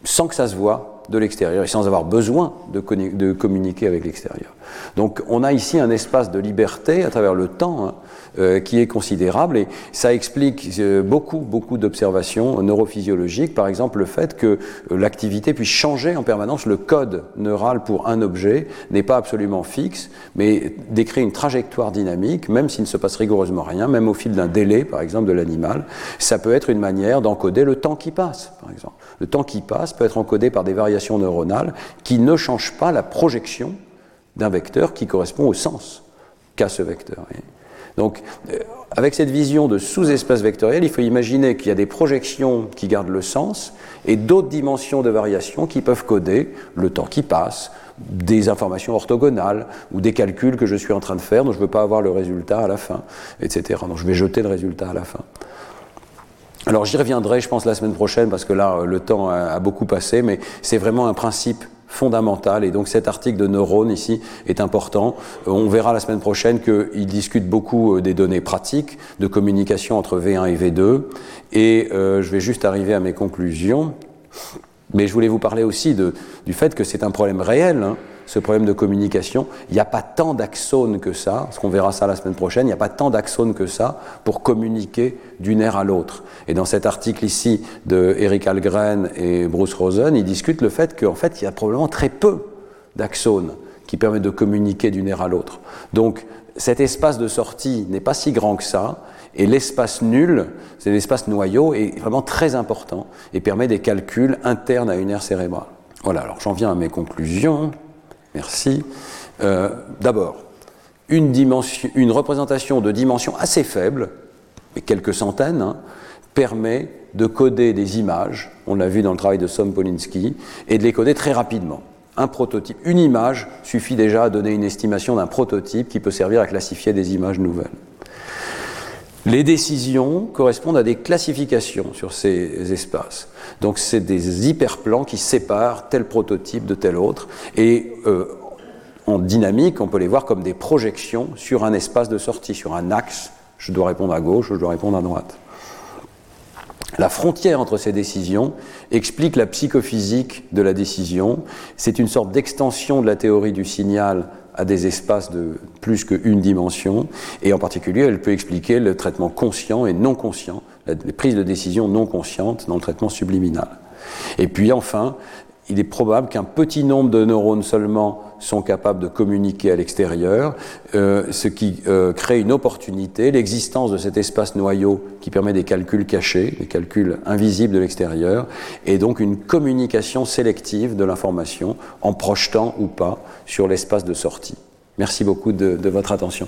sans que ça se voit de l'extérieur et sans avoir besoin de, de communiquer avec l'extérieur. Donc on a ici un espace de liberté à travers le temps hein, euh, qui est considérable et ça explique euh, beaucoup, beaucoup d'observations neurophysiologiques, par exemple le fait que euh, l'activité puisse changer en permanence, le code neural pour un objet n'est pas absolument fixe, mais décrit une trajectoire dynamique, même s'il ne se passe rigoureusement rien, même au fil d'un délai, par exemple, de l'animal, ça peut être une manière d'encoder le temps qui passe, par exemple. Le temps qui passe peut être encodé par des variations neuronales qui ne changent pas la projection d'un vecteur qui correspond au sens qu'a ce vecteur. Donc, euh, avec cette vision de sous-espace vectoriel, il faut imaginer qu'il y a des projections qui gardent le sens et d'autres dimensions de variation qui peuvent coder le temps qui passe, des informations orthogonales ou des calculs que je suis en train de faire dont je ne veux pas avoir le résultat à la fin, etc. Donc je vais jeter le résultat à la fin. Alors j'y reviendrai, je pense, la semaine prochaine, parce que là, le temps a beaucoup passé, mais c'est vraiment un principe fondamentale. Et donc cet article de Neurones ici est important. Euh, on verra la semaine prochaine qu'il discute beaucoup euh, des données pratiques de communication entre V1 et V2. Et euh, je vais juste arriver à mes conclusions. Mais je voulais vous parler aussi de, du fait que c'est un problème réel. Hein ce problème de communication. Il n'y a pas tant d'axones que ça, parce qu'on verra ça la semaine prochaine, il n'y a pas tant d'axones que ça pour communiquer d'une ère à l'autre. Et dans cet article ici de Eric Algren et Bruce Rosen, ils discutent le fait qu'en fait, il y a probablement très peu d'axones qui permettent de communiquer d'une ère à l'autre. Donc, cet espace de sortie n'est pas si grand que ça, et l'espace nul, c'est l'espace noyau, est vraiment très important et permet des calculs internes à une aire cérébrale. Voilà, alors j'en viens à mes conclusions. Merci. Euh, d'abord, une, représentation de dimension assez faible, quelques centaines, hein, permet de coder des images, on l'a vu dans le travail de Sompolinski, et de les coder très rapidement. Un prototype, une image suffit déjà à donner une estimation d'un prototype qui peut servir à classifier des images nouvelles. Les décisions correspondent à des classifications sur ces espaces. Donc c'est des hyperplans qui séparent tel prototype de tel autre. Et euh, en dynamique, on peut les voir comme des projections sur un espace de sortie, sur un axe. Je dois répondre à gauche, je dois répondre à droite. La frontière entre ces décisions explique la psychophysique de la décision. C'est une sorte d'extension de la théorie du signal à des espaces de plus qu'une dimension, et en particulier, elle peut expliquer le traitement conscient et non conscient, les prises de décision non conscientes dans le traitement subliminal. Et puis enfin, il est probable qu'un petit nombre de neurones seulement sont capables de communiquer à l'extérieur, euh, ce qui euh, crée une opportunité, l'existence de cet espace noyau qui permet des calculs cachés, des calculs invisibles de l'extérieur, et donc une communication sélective de l'information en projetant ou pas sur l'espace de sortie. Merci beaucoup de, de votre attention.